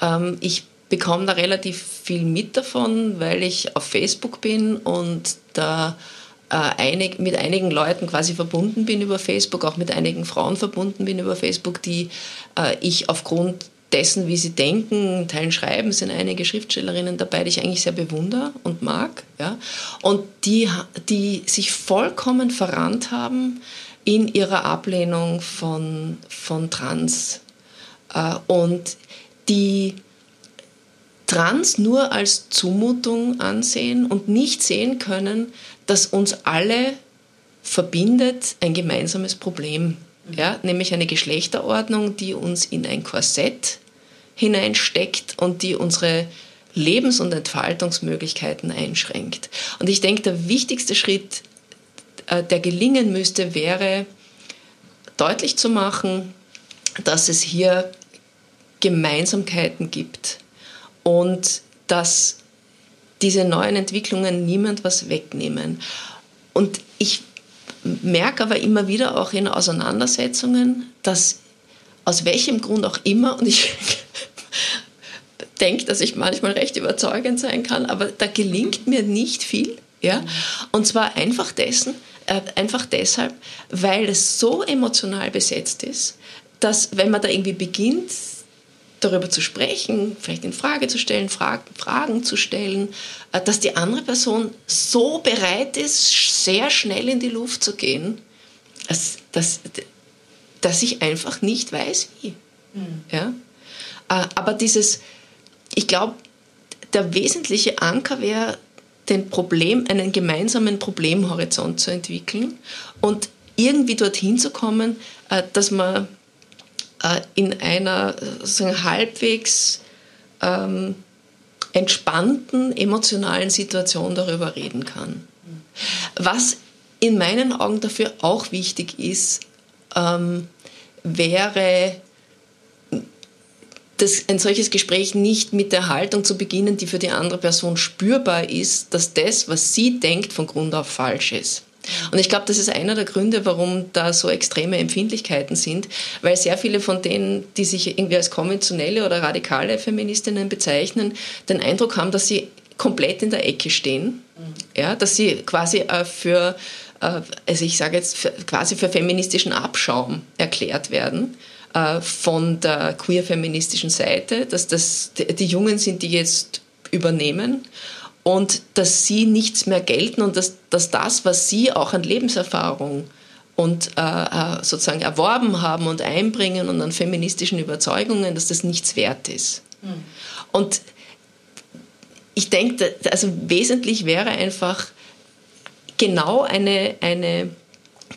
Ähm, ich bekomme da relativ viel mit davon, weil ich auf Facebook bin und da äh, einig, mit einigen Leuten quasi verbunden bin über Facebook, auch mit einigen Frauen verbunden bin über Facebook, die äh, ich aufgrund dessen, wie sie denken, Teilen schreiben, sind einige Schriftstellerinnen dabei, die ich eigentlich sehr bewundere und mag. Ja? Und die, die sich vollkommen verrannt haben in ihrer Ablehnung von, von Trans. Äh, und die Trans nur als Zumutung ansehen und nicht sehen können, dass uns alle verbindet ein gemeinsames Problem, ja, nämlich eine Geschlechterordnung, die uns in ein Korsett hineinsteckt und die unsere Lebens- und Entfaltungsmöglichkeiten einschränkt. Und ich denke, der wichtigste Schritt, äh, der gelingen müsste, wäre deutlich zu machen, dass es hier Gemeinsamkeiten gibt und dass diese neuen Entwicklungen niemand was wegnehmen. Und ich merke aber immer wieder auch in Auseinandersetzungen, dass aus welchem Grund auch immer, und ich denke, dass ich manchmal recht überzeugend sein kann, aber da gelingt mir nicht viel. Ja? Und zwar einfach, dessen, äh, einfach deshalb, weil es so emotional besetzt ist, dass wenn man da irgendwie beginnt, darüber zu sprechen, vielleicht in Frage zu stellen, Fragen zu stellen, äh, dass die andere Person so bereit ist, sehr schnell in die Luft zu gehen, dass, dass, dass ich einfach nicht weiß, wie. Mhm. Ja? Äh, aber dieses, ich glaube, der wesentliche Anker wäre, den Problem, einen gemeinsamen Problemhorizont zu entwickeln und irgendwie dorthin zu kommen, äh, dass man in einer sozusagen halbwegs ähm, entspannten emotionalen Situation darüber reden kann. Was in meinen Augen dafür auch wichtig ist, ähm, wäre das, ein solches Gespräch nicht mit der Haltung zu beginnen, die für die andere Person spürbar ist, dass das, was sie denkt, von Grund auf falsch ist. Und ich glaube, das ist einer der Gründe, warum da so extreme Empfindlichkeiten sind, weil sehr viele von denen, die sich irgendwie als konventionelle oder radikale Feministinnen bezeichnen, den Eindruck haben, dass sie komplett in der Ecke stehen, ja, dass sie quasi äh, für, äh, also ich sage jetzt quasi für feministischen Abschaum erklärt werden äh, von der queer-feministischen Seite, dass das die Jungen sind, die jetzt übernehmen und dass sie nichts mehr gelten und dass, dass das, was sie auch an Lebenserfahrung und äh, äh, sozusagen erworben haben und einbringen und an feministischen Überzeugungen, dass das nichts wert ist. Mhm. Und ich denke, also wesentlich wäre einfach genau eine, eine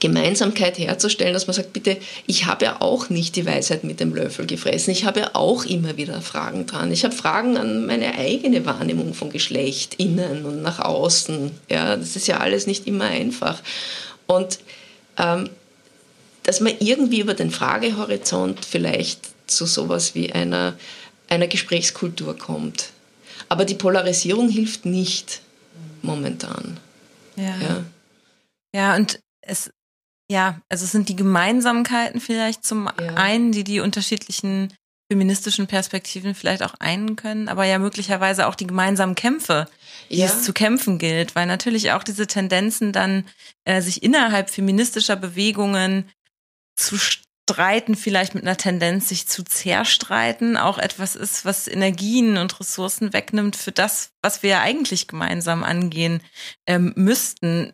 Gemeinsamkeit herzustellen, dass man sagt, bitte, ich habe ja auch nicht die Weisheit mit dem Löffel gefressen. Ich habe ja auch immer wieder Fragen dran. Ich habe Fragen an meine eigene Wahrnehmung von Geschlecht, innen und nach außen. Ja, das ist ja alles nicht immer einfach. Und ähm, dass man irgendwie über den Fragehorizont vielleicht zu sowas wie einer, einer Gesprächskultur kommt. Aber die Polarisierung hilft nicht momentan. Ja. Ja, ja und es ja, also es sind die Gemeinsamkeiten vielleicht zum ja. einen, die die unterschiedlichen feministischen Perspektiven vielleicht auch einen können, aber ja möglicherweise auch die gemeinsamen Kämpfe, die ja. es zu kämpfen gilt, weil natürlich auch diese Tendenzen dann äh, sich innerhalb feministischer Bewegungen zu streiten, vielleicht mit einer Tendenz, sich zu zerstreiten, auch etwas ist, was Energien und Ressourcen wegnimmt für das, was wir ja eigentlich gemeinsam angehen ähm, müssten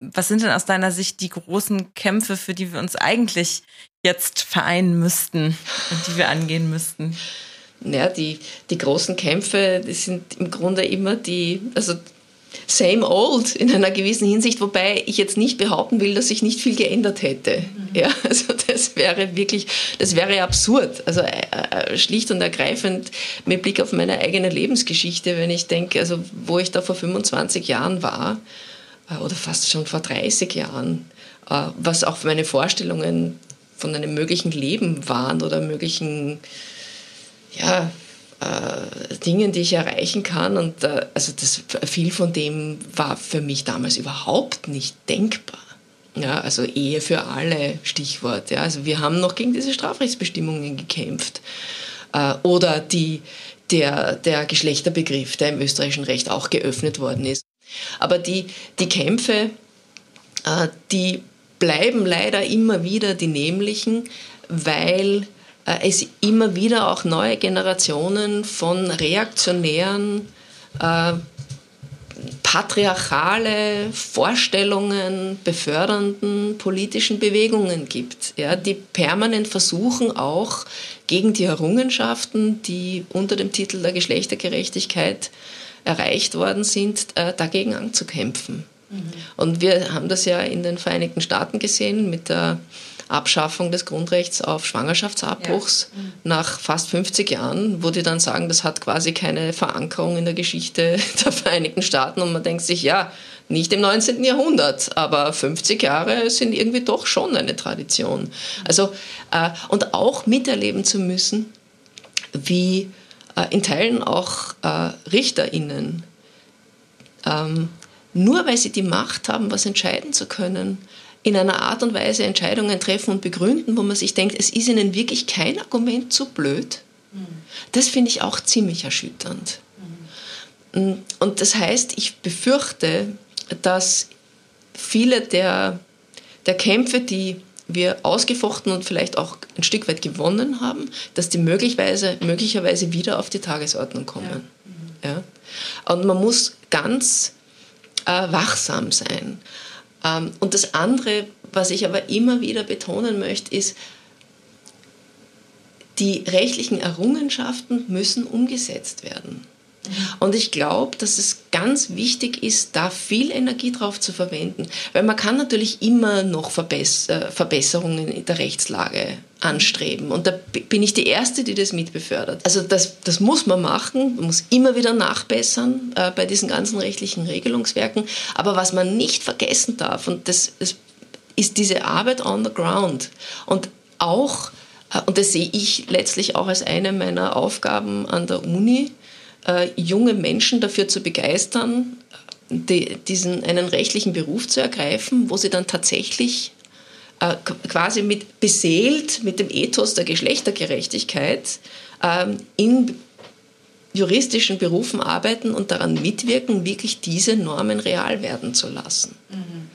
was sind denn aus deiner Sicht die großen Kämpfe, für die wir uns eigentlich jetzt vereinen müssten und die wir angehen müssten? Ja, die, die großen Kämpfe, die sind im Grunde immer die, also same old in einer gewissen Hinsicht, wobei ich jetzt nicht behaupten will, dass sich nicht viel geändert hätte. Mhm. Ja, also das wäre wirklich, das wäre absurd. Also äh, äh, schlicht und ergreifend mit Blick auf meine eigene Lebensgeschichte, wenn ich denke, also wo ich da vor 25 Jahren war, oder fast schon vor 30 Jahren, äh, was auch meine Vorstellungen von einem möglichen Leben waren oder möglichen ja, äh, Dingen, die ich erreichen kann. Und äh, also das, viel von dem war für mich damals überhaupt nicht denkbar. Ja, also Ehe für alle, Stichwort. Ja. Also wir haben noch gegen diese Strafrechtsbestimmungen gekämpft. Äh, oder die, der, der Geschlechterbegriff, der im österreichischen Recht auch geöffnet worden ist. Aber die, die Kämpfe, äh, die bleiben leider immer wieder die nämlichen, weil äh, es immer wieder auch neue Generationen von reaktionären, äh, patriarchale Vorstellungen befördernden politischen Bewegungen gibt, ja, die permanent versuchen auch gegen die Errungenschaften, die unter dem Titel der Geschlechtergerechtigkeit erreicht worden sind, äh, dagegen anzukämpfen. Mhm. Und wir haben das ja in den Vereinigten Staaten gesehen mit der Abschaffung des Grundrechts auf Schwangerschaftsabbruchs ja. mhm. nach fast 50 Jahren, wo die dann sagen, das hat quasi keine Verankerung in der Geschichte der Vereinigten Staaten und man denkt sich, ja, nicht im 19. Jahrhundert, aber 50 Jahre sind irgendwie doch schon eine Tradition. Also, äh, und auch miterleben zu müssen, wie in Teilen auch äh, RichterInnen, ähm, nur weil sie die Macht haben, was entscheiden zu können, in einer Art und Weise Entscheidungen treffen und begründen, wo man sich denkt, es ist ihnen wirklich kein Argument zu blöd. Mhm. Das finde ich auch ziemlich erschütternd. Mhm. Und das heißt, ich befürchte, dass viele der, der Kämpfe, die wir ausgefochten und vielleicht auch ein Stück weit gewonnen haben, dass die möglicherweise, möglicherweise wieder auf die Tagesordnung kommen. Ja. ja. Und man muss ganz äh, wachsam sein. Ähm, und das andere, was ich aber immer wieder betonen möchte, ist, die rechtlichen Errungenschaften müssen umgesetzt werden. Und ich glaube, dass es ganz wichtig ist, da viel Energie drauf zu verwenden. Weil man kann natürlich immer noch Verbess äh, Verbesserungen in der Rechtslage anstreben. Und da bin ich die Erste, die das mitbefördert. Also das, das muss man machen, man muss immer wieder nachbessern äh, bei diesen ganzen rechtlichen Regelungswerken. Aber was man nicht vergessen darf, und das, das ist diese Arbeit on the ground. Und auch, äh, und das sehe ich letztlich auch als eine meiner Aufgaben an der Uni, äh, junge Menschen dafür zu begeistern, die, diesen einen rechtlichen Beruf zu ergreifen, wo sie dann tatsächlich äh, quasi mit beseelt mit dem Ethos der Geschlechtergerechtigkeit ähm, in juristischen Berufen arbeiten und daran mitwirken, wirklich diese Normen real werden zu lassen. Mhm.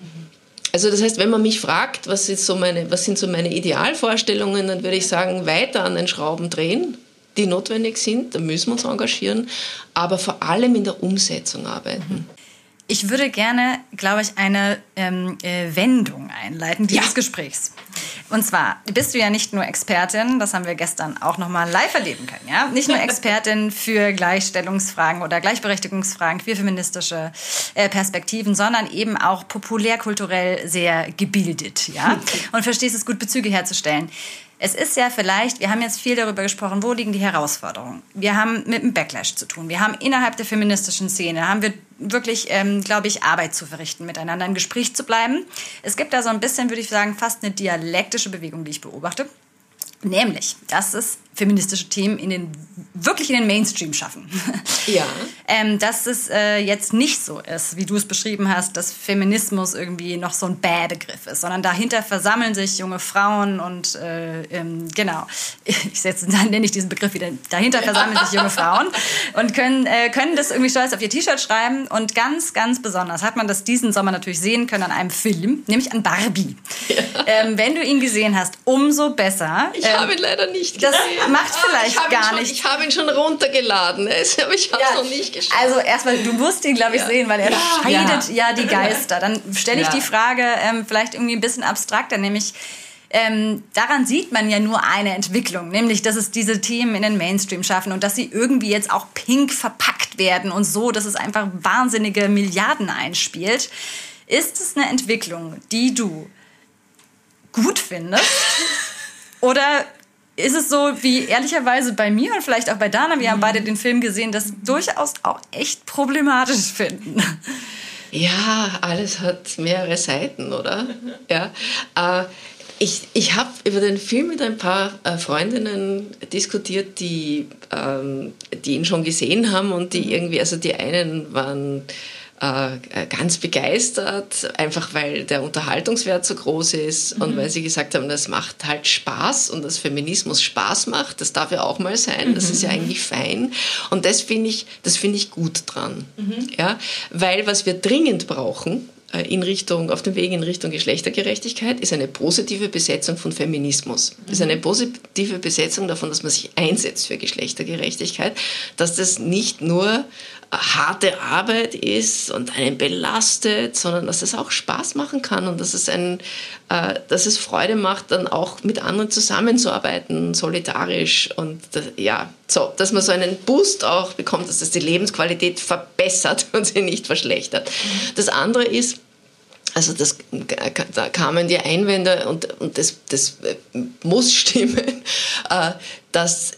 Also das heißt, wenn man mich fragt, was, so meine, was sind so meine Idealvorstellungen, dann würde ich sagen, weiter an den Schrauben drehen, die notwendig sind, da müssen wir uns engagieren, aber vor allem in der Umsetzung arbeiten. Ich würde gerne, glaube ich, eine ähm, äh, Wendung einleiten dieses ja. Gesprächs. Und zwar bist du ja nicht nur Expertin, das haben wir gestern auch noch mal live erleben können, ja? Nicht nur Expertin für Gleichstellungsfragen oder Gleichberechtigungsfragen, für feministische äh, Perspektiven, sondern eben auch populärkulturell sehr gebildet, ja? Und verstehst es gut, Bezüge herzustellen. Es ist ja vielleicht, wir haben jetzt viel darüber gesprochen, wo liegen die Herausforderungen. Wir haben mit dem Backlash zu tun. Wir haben innerhalb der feministischen Szene, haben wir wirklich, ähm, glaube ich, Arbeit zu verrichten, miteinander im Gespräch zu bleiben. Es gibt da so ein bisschen, würde ich sagen, fast eine dialektische Bewegung, die ich beobachte. Nämlich, dass es feministische Themen in den, wirklich in den Mainstream schaffen. Ja. ähm, dass es äh, jetzt nicht so ist, wie du es beschrieben hast, dass Feminismus irgendwie noch so ein Bäh-Begriff ist, sondern dahinter versammeln sich junge Frauen und äh, ähm, genau, ich setze, dann nenne ich diesen Begriff wieder, dahinter versammeln sich junge Frauen und können, äh, können das irgendwie stolz auf ihr T-Shirt schreiben und ganz, ganz besonders hat man das diesen Sommer natürlich sehen können an einem Film, nämlich an Barbie. Ja. Ähm, wenn du ihn gesehen hast, umso besser. Ich habe ihn leider nicht gesehen macht ah, vielleicht ah, gar schon, nicht. Ich habe ihn schon runtergeladen, aber ich habe es ja. noch nicht geschafft. Also erstmal, du musst ihn, glaube ich, ja. sehen, weil er ja. scheidet ja. die Geister. Dann stelle ich die Frage ähm, vielleicht irgendwie ein bisschen abstrakter, nämlich ähm, daran sieht man ja nur eine Entwicklung, nämlich dass es diese Themen in den Mainstream schaffen und dass sie irgendwie jetzt auch pink verpackt werden und so, dass es einfach wahnsinnige Milliarden einspielt. Ist es eine Entwicklung, die du gut findest? Oder ist es so wie ehrlicherweise bei mir und vielleicht auch bei Dana, wir haben beide den Film gesehen, das durchaus auch echt problematisch finden. Ja, alles hat mehrere Seiten, oder? Ja. Äh, ich, ich habe über den Film mit ein paar äh, Freundinnen diskutiert, die, ähm, die ihn schon gesehen haben und die irgendwie, also die einen waren äh, ganz begeistert, einfach weil der Unterhaltungswert so groß ist mhm. und weil sie gesagt haben, das macht halt Spaß und dass Feminismus Spaß macht, das darf ja auch mal sein, das ist ja mhm. eigentlich fein und das finde ich, das finde ich gut dran, mhm. ja, weil was wir dringend brauchen, äh, in Richtung, auf dem Weg in Richtung Geschlechtergerechtigkeit ist eine positive Besetzung von Feminismus. Mhm. Ist eine positive Besetzung davon, dass man sich einsetzt für Geschlechtergerechtigkeit, dass das nicht nur harte Arbeit ist und einen belastet, sondern dass es auch Spaß machen kann und dass es, ein, äh, dass es Freude macht, dann auch mit anderen zusammenzuarbeiten, solidarisch und ja, so, dass man so einen Boost auch bekommt, dass das die Lebensqualität verbessert und sie nicht verschlechtert. Das andere ist, also das, da kamen die Einwände und, und das, das muss stimmen, äh, dass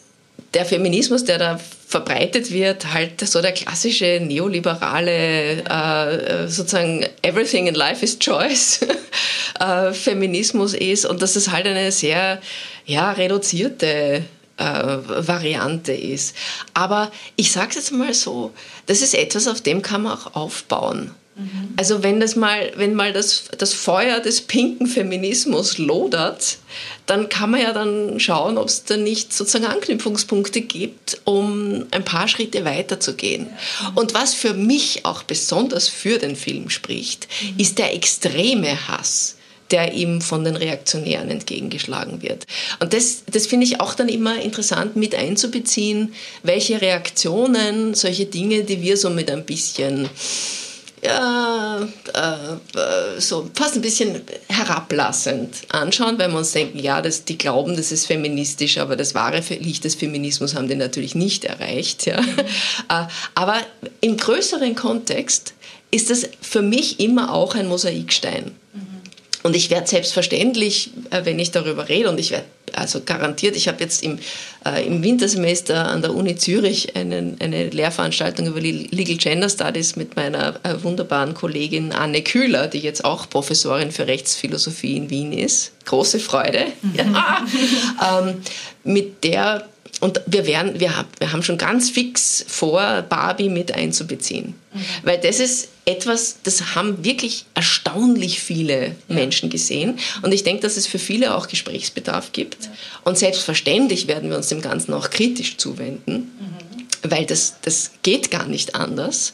der Feminismus, der da verbreitet wird, halt so der klassische neoliberale, äh, sozusagen everything in life is choice äh, Feminismus ist und dass es halt eine sehr ja, reduzierte äh, Variante ist. Aber ich sage es jetzt mal so, das ist etwas, auf dem kann man auch aufbauen. Mhm. Also wenn das mal, wenn mal das, das Feuer des pinken Feminismus lodert, dann kann man ja dann schauen, ob es da nicht sozusagen Anknüpfungspunkte gibt, um ein paar Schritte weiterzugehen. Und was für mich auch besonders für den Film spricht, mhm. ist der extreme Hass der ihm von den Reaktionären entgegengeschlagen wird. Und das, das finde ich auch dann immer interessant mit einzubeziehen, welche Reaktionen solche Dinge, die wir so mit ein bisschen ja, äh, so fast ein bisschen herablassend anschauen, weil wir uns denken, ja, das, die glauben, das ist feministisch, aber das wahre Licht des Feminismus haben die natürlich nicht erreicht. Ja. Äh, aber im größeren Kontext ist das für mich immer auch ein Mosaikstein. Und ich werde selbstverständlich, äh, wenn ich darüber rede, und ich werde also garantiert, ich habe jetzt im, äh, im Wintersemester an der Uni Zürich einen, eine Lehrveranstaltung über Legal Gender Studies mit meiner äh, wunderbaren Kollegin Anne Kühler, die jetzt auch Professorin für Rechtsphilosophie in Wien ist. Große Freude. Mhm. Ja. ähm, mit der und wir, werden, wir, haben, wir haben schon ganz fix vor, Barbie mit einzubeziehen. Mhm. Weil das ist etwas, das haben wirklich erstaunlich viele Menschen gesehen. Und ich denke, dass es für viele auch Gesprächsbedarf gibt. Und selbstverständlich werden wir uns dem Ganzen auch kritisch zuwenden. Mhm. Weil das, das geht gar nicht anders.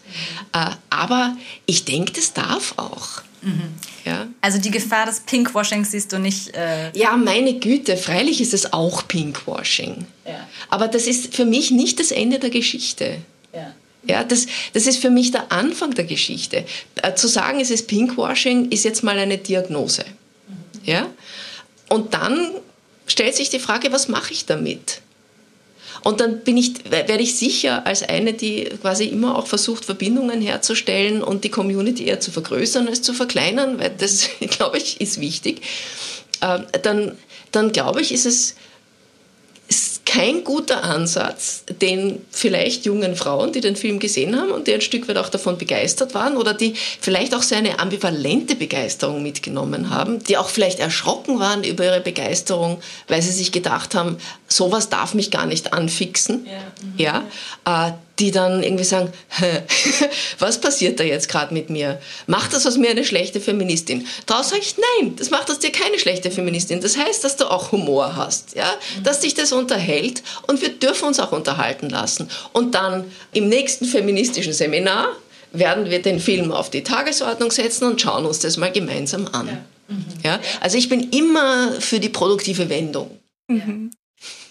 Mhm. Äh, aber ich denke, das darf auch. Mhm. Ja. Also die Gefahr des Pinkwashings siehst du nicht. Äh ja, meine Güte, freilich ist es auch Pinkwashing. Ja. Aber das ist für mich nicht das Ende der Geschichte. Ja. Das, das ist für mich der Anfang der Geschichte. Äh, zu sagen, es ist Pinkwashing, ist jetzt mal eine Diagnose. Ja? Und dann stellt sich die Frage, was mache ich damit? Und dann bin ich, werde ich sicher als eine, die quasi immer auch versucht, Verbindungen herzustellen und die Community eher zu vergrößern als zu verkleinern, weil das, glaube ich, ist wichtig. Ähm, dann, dann glaube ich, ist es kein guter Ansatz, den vielleicht jungen Frauen, die den Film gesehen haben und die ein Stück weit auch davon begeistert waren oder die vielleicht auch so eine ambivalente Begeisterung mitgenommen haben, die auch vielleicht erschrocken waren über ihre Begeisterung, weil sie sich gedacht haben, sowas darf mich gar nicht anfixen. Ja, mhm. ja äh, die dann irgendwie sagen, was passiert da jetzt gerade mit mir? Macht das aus mir eine schlechte Feministin? Daraus sage ich, nein, das macht aus dir keine schlechte Feministin. Das heißt, dass du auch Humor hast, ja? dass dich das unterhält und wir dürfen uns auch unterhalten lassen. Und dann im nächsten feministischen Seminar werden wir den Film auf die Tagesordnung setzen und schauen uns das mal gemeinsam an. Ja. Mhm. Ja? Also ich bin immer für die produktive Wendung. Mhm.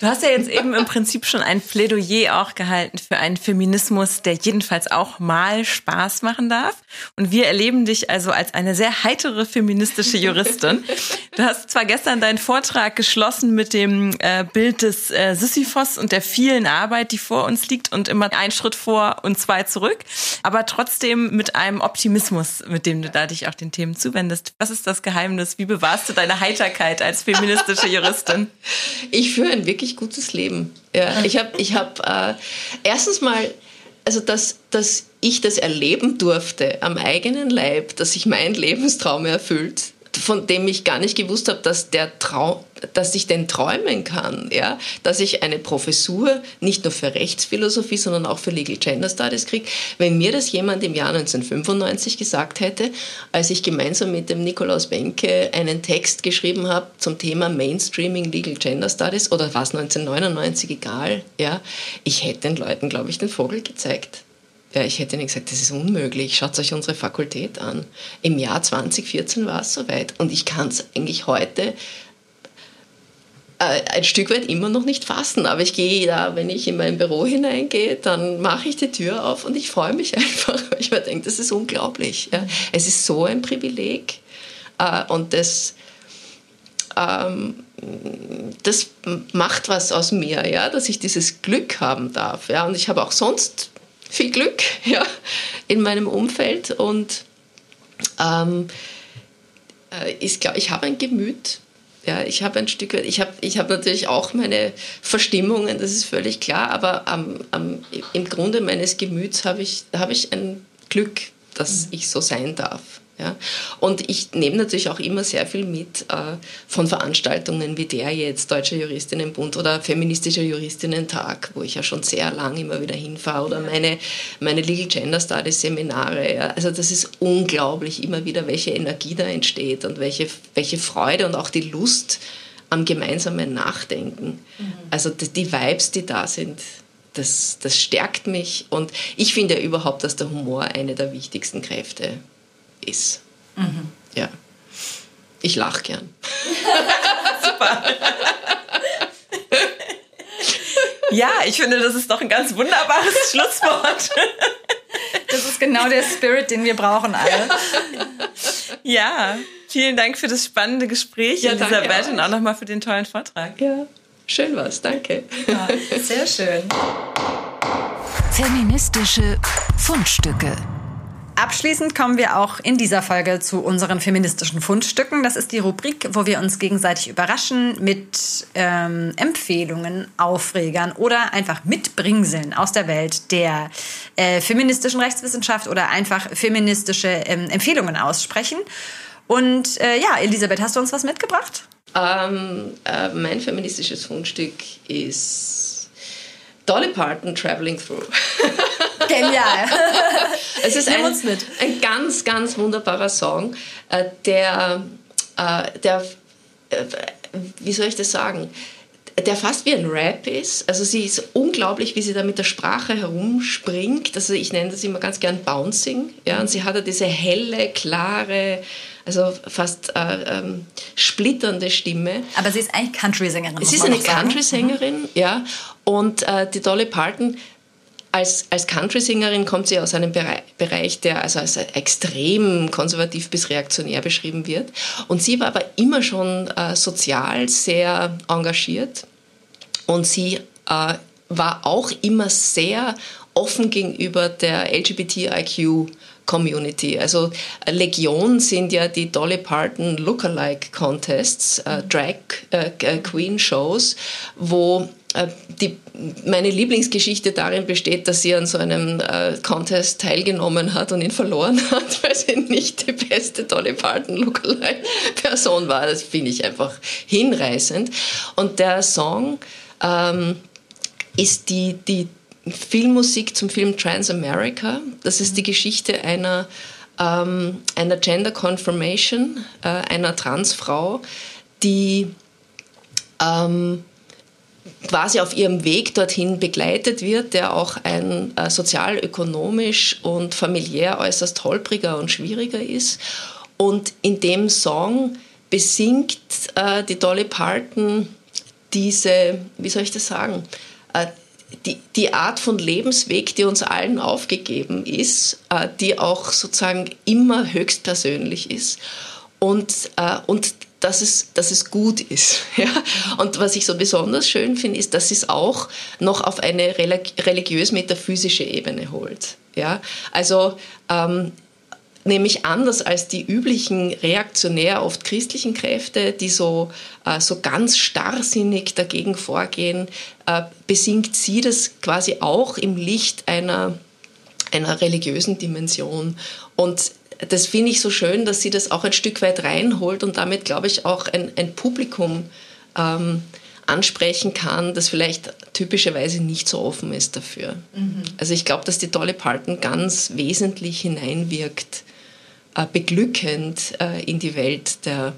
Du hast ja jetzt eben im Prinzip schon ein Plädoyer auch gehalten für einen Feminismus, der jedenfalls auch mal Spaß machen darf. Und wir erleben dich also als eine sehr heitere feministische Juristin. Du hast zwar gestern deinen Vortrag geschlossen mit dem äh, Bild des äh, Sisyphos und der vielen Arbeit, die vor uns liegt und immer ein Schritt vor und zwei zurück, aber trotzdem mit einem Optimismus, mit dem du da dich auch den Themen zuwendest. Was ist das Geheimnis? Wie bewahrst du deine Heiterkeit als feministische Juristin? Ich führe ein wirklich gutes Leben. Ja, ich habe ich hab, äh, erstens mal, also dass, dass ich das erleben durfte am eigenen Leib, dass sich mein Lebenstraum erfüllt, von dem ich gar nicht gewusst habe, dass der Traum, dass ich den träumen kann, ja, dass ich eine Professur nicht nur für Rechtsphilosophie, sondern auch für Legal Gender Studies kriege. Wenn mir das jemand im Jahr 1995 gesagt hätte, als ich gemeinsam mit dem Nikolaus Benke einen Text geschrieben habe zum Thema Mainstreaming Legal Gender Studies oder was 1999 egal, ja, ich hätte den Leuten, glaube ich, den Vogel gezeigt. Ja, ich hätte ihnen gesagt, das ist unmöglich. Schaut euch unsere Fakultät an. Im Jahr 2014 war es soweit. Und ich kann es eigentlich heute äh, ein Stück weit immer noch nicht fassen. Aber ich gehe da, wenn ich in mein Büro hineingehe, dann mache ich die Tür auf und ich freue mich einfach. Ich denke, das ist unglaublich. Ja. Es ist so ein Privileg. Äh, und das, ähm, das macht was aus mir, ja, dass ich dieses Glück haben darf. Ja. Und ich habe auch sonst viel Glück ja, in meinem Umfeld und ähm, äh, ist, glaub, ich habe ein Gemüt. Ja, ich habe ein Stück weit, ich habe ich hab natürlich auch meine Verstimmungen, das ist völlig klar, aber am, am, im Grunde meines Gemüts habe ich, hab ich ein Glück, dass ich so sein darf. Ja? Und ich nehme natürlich auch immer sehr viel mit äh, von Veranstaltungen wie der jetzt, Deutscher Juristinnenbund oder Feministischer Juristinnen-Tag, wo ich ja schon sehr lang immer wieder hinfahre oder meine, meine Legal Gender Studies Seminare. Ja? Also das ist unglaublich immer wieder, welche Energie da entsteht und welche, welche Freude und auch die Lust am gemeinsamen Nachdenken. Mhm. Also die, die Vibes, die da sind, das, das stärkt mich und ich finde ja überhaupt, dass der Humor eine der wichtigsten Kräfte ist. Mhm. Ja. Ich lache gern. Super. ja, ich finde, das ist doch ein ganz wunderbares Schlusswort. Das ist genau der Spirit, den wir brauchen alle. Ja, vielen Dank für das spannende Gespräch, Ja, Elisabeth, und auch nochmal für den tollen Vortrag. Ja, schön war's, danke. Ja, sehr schön. Feministische Fundstücke. Abschließend kommen wir auch in dieser Folge zu unseren feministischen Fundstücken. Das ist die Rubrik, wo wir uns gegenseitig überraschen mit ähm, Empfehlungen, Aufregern oder einfach Mitbringseln aus der Welt der äh, feministischen Rechtswissenschaft oder einfach feministische ähm, Empfehlungen aussprechen. Und äh, ja, Elisabeth, hast du uns was mitgebracht? Ähm, äh, mein feministisches Fundstück ist Dolly Parton Traveling Through. Genial. Es ist ein, ein ganz, ganz wunderbarer Song, äh, der, äh, der äh, wie soll ich das sagen, der fast wie ein Rap ist. Also sie ist unglaublich, wie sie da mit der Sprache herumspringt. Also ich nenne das immer ganz gern Bouncing. Ja, und sie hat ja diese helle, klare, also fast äh, ähm, splitternde Stimme. Aber sie ist eigentlich Country-Sängerin. Muss ist eine. Country-Sängerin, ja. Und äh, die Dolly Parton als, als Country-Sängerin kommt sie aus einem Bereich, der also als extrem konservativ bis reaktionär beschrieben wird. Und sie war aber immer schon äh, sozial sehr engagiert. Und sie äh, war auch immer sehr offen gegenüber der LGBTIQ Community. Also äh, Legion sind ja die Dolly Parton Lookalike Contests, äh, Drag äh, Queen Shows, wo die, meine Lieblingsgeschichte darin besteht, dass sie an so einem äh, Contest teilgenommen hat und ihn verloren hat, weil sie nicht die beste Dolly Parton Lookalike Person war. Das finde ich einfach hinreißend. Und der Song ähm, ist die, die Filmmusik zum Film Transamerica. Das ist die Geschichte einer, ähm, einer Gender Confirmation, äh, einer Transfrau, die ähm, quasi auf ihrem Weg dorthin begleitet wird, der auch ein äh, sozialökonomisch und familiär äußerst holpriger und schwieriger ist. Und in dem Song besingt äh, die Dolly Parton diese, wie soll ich das sagen, äh, die, die Art von Lebensweg, die uns allen aufgegeben ist, äh, die auch sozusagen immer höchstpersönlich ist und, äh, und dass, es, dass es gut ist. Ja? Und was ich so besonders schön finde, ist, dass es auch noch auf eine religiös-metaphysische Ebene holt. Ja? Also ähm, nämlich anders als die üblichen reaktionär, oft christlichen Kräfte, die so, äh, so ganz starrsinnig dagegen vorgehen, äh, besingt sie das quasi auch im Licht einer, einer religiösen Dimension. Und das finde ich so schön, dass sie das auch ein Stück weit reinholt und damit, glaube ich, auch ein, ein Publikum ähm, ansprechen kann, das vielleicht typischerweise nicht so offen ist dafür. Mhm. Also ich glaube, dass die Dolly Parton ganz wesentlich hineinwirkt, äh, beglückend äh, in die Welt der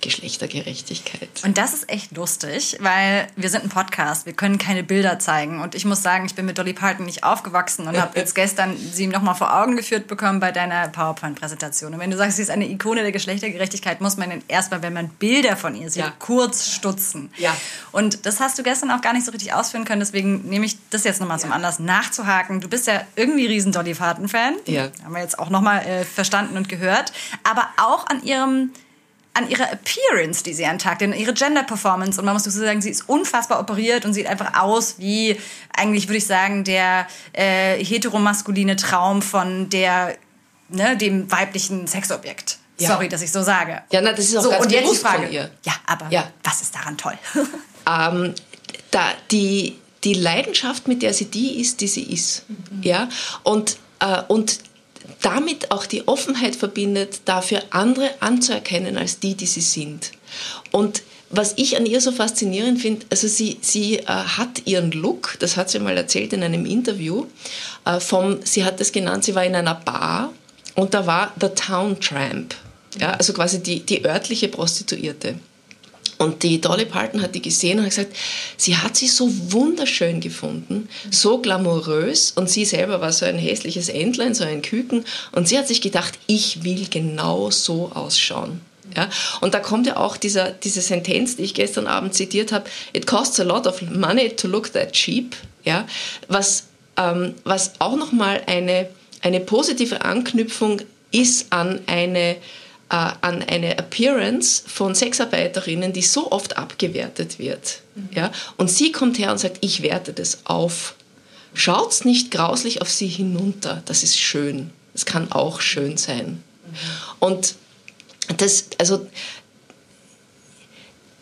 Geschlechtergerechtigkeit. Und das ist echt lustig, weil wir sind ein Podcast, wir können keine Bilder zeigen. Und ich muss sagen, ich bin mit Dolly Parton nicht aufgewachsen und habe jetzt gestern sie nochmal vor Augen geführt bekommen bei deiner PowerPoint-Präsentation. Und wenn du sagst, sie ist eine Ikone der Geschlechtergerechtigkeit, muss man erstmal, wenn man Bilder von ihr sieht, Ja. kurz stutzen. Ja. Und das hast du gestern auch gar nicht so richtig ausführen können, deswegen nehme ich das jetzt nochmal zum Anlass nachzuhaken. Du bist ja irgendwie riesen Dolly Parton-Fan. Ja. Haben wir jetzt auch nochmal äh, verstanden und gehört. Aber auch an ihrem an ihrer Appearance, die sie an Tag an ihre Gender Performance. Und man muss dazu sagen, sie ist unfassbar operiert und sieht einfach aus wie, eigentlich würde ich sagen, der äh, heteromaskuline Traum von der, ne, dem weiblichen Sexobjekt. Ja. Sorry, dass ich so sage. Ja, na, das ist auch so, ganz und jetzt die Frage. von ihr. Ja, aber Ja. was ist daran toll? ähm, da, die, die Leidenschaft, mit der sie die ist, die sie ist. Ja? Und, äh, und damit auch die Offenheit verbindet, dafür andere anzuerkennen als die, die sie sind. Und was ich an ihr so faszinierend finde, also sie, sie äh, hat ihren Look, das hat sie mal erzählt in einem Interview, äh, vom, sie hat es genannt, sie war in einer Bar und da war The Town Tramp, ja, also quasi die, die örtliche Prostituierte. Und die Dolly Parton hat die gesehen und hat gesagt, sie hat sie so wunderschön gefunden, so glamourös und sie selber war so ein hässliches Entlein, so ein Küken und sie hat sich gedacht, ich will genau so ausschauen. Ja? Und da kommt ja auch dieser, diese Sentenz, die ich gestern Abend zitiert habe, it costs a lot of money to look that cheap, ja? was, ähm, was auch nochmal eine eine positive Anknüpfung ist an eine, an eine Appearance von Sexarbeiterinnen, die so oft abgewertet wird. Mhm. Ja? Und sie kommt her und sagt, ich werte das auf. Schaut's nicht grauslich auf sie hinunter, das ist schön. Es kann auch schön sein. Mhm. Und das, also,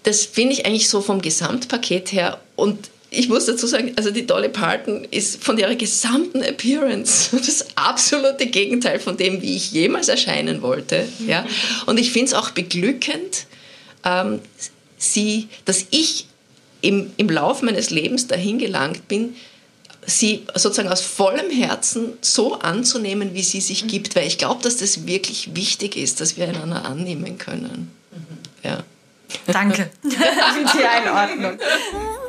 das finde ich eigentlich so vom Gesamtpaket her und ich muss dazu sagen, also die Dolly Parton ist von ihrer gesamten Appearance das absolute Gegenteil von dem, wie ich jemals erscheinen wollte. Ja? Und ich finde es auch beglückend, ähm, sie, dass ich im, im Lauf meines Lebens dahin gelangt bin, sie sozusagen aus vollem Herzen so anzunehmen, wie sie sich gibt, weil ich glaube, dass das wirklich wichtig ist, dass wir einander annehmen können. Ja. Danke für die Einordnung.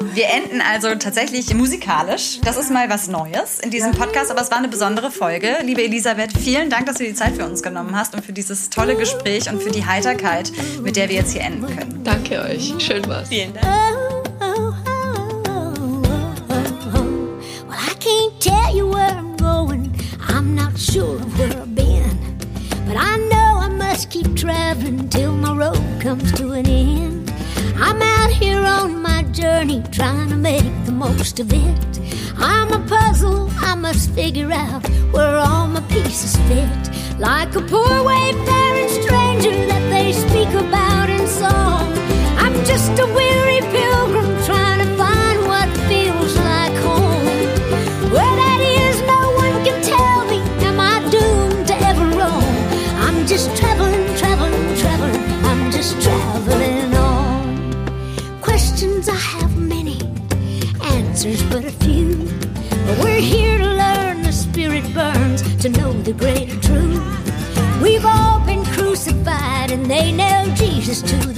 Wir enden also tatsächlich musikalisch. Das ist mal was Neues in diesem Podcast, aber es war eine besondere Folge. Liebe Elisabeth, vielen Dank, dass du die Zeit für uns genommen hast und für dieses tolle Gespräch und für die Heiterkeit, mit der wir jetzt hier enden können. Danke euch. Schön war's. Vielen Dank. keep traveling till my road comes to an end. I'm out here on my journey, trying to make the most of it. I'm a puzzle, I must figure out where all my pieces fit. Like a poor wayfaring stranger that they speak about in song. I'm just a weary pilgrim trying to find what feels like home. Where that is, no one can tell me. Am I doomed to ever roam? I'm just traveling, nailed Jesus to the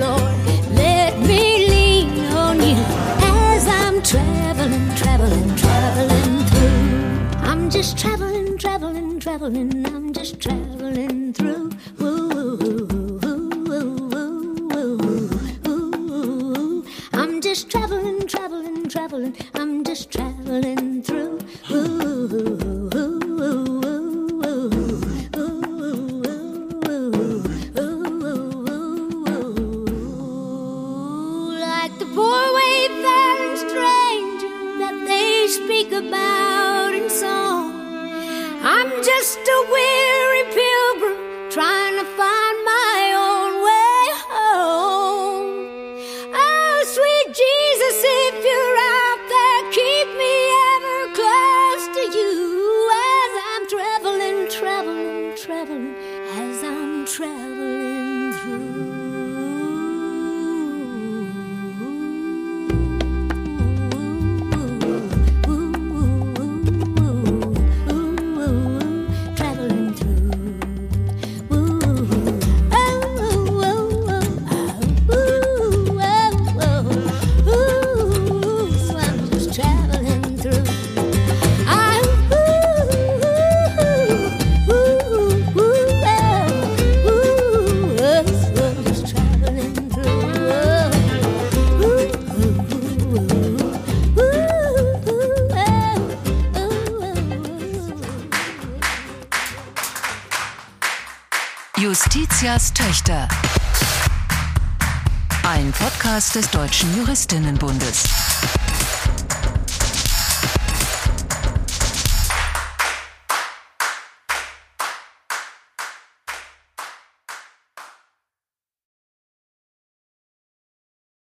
Lord. Let me lean on you as I'm traveling, traveling, traveling through. I'm just traveling, traveling, traveling Deutschen Juristinnenbundes.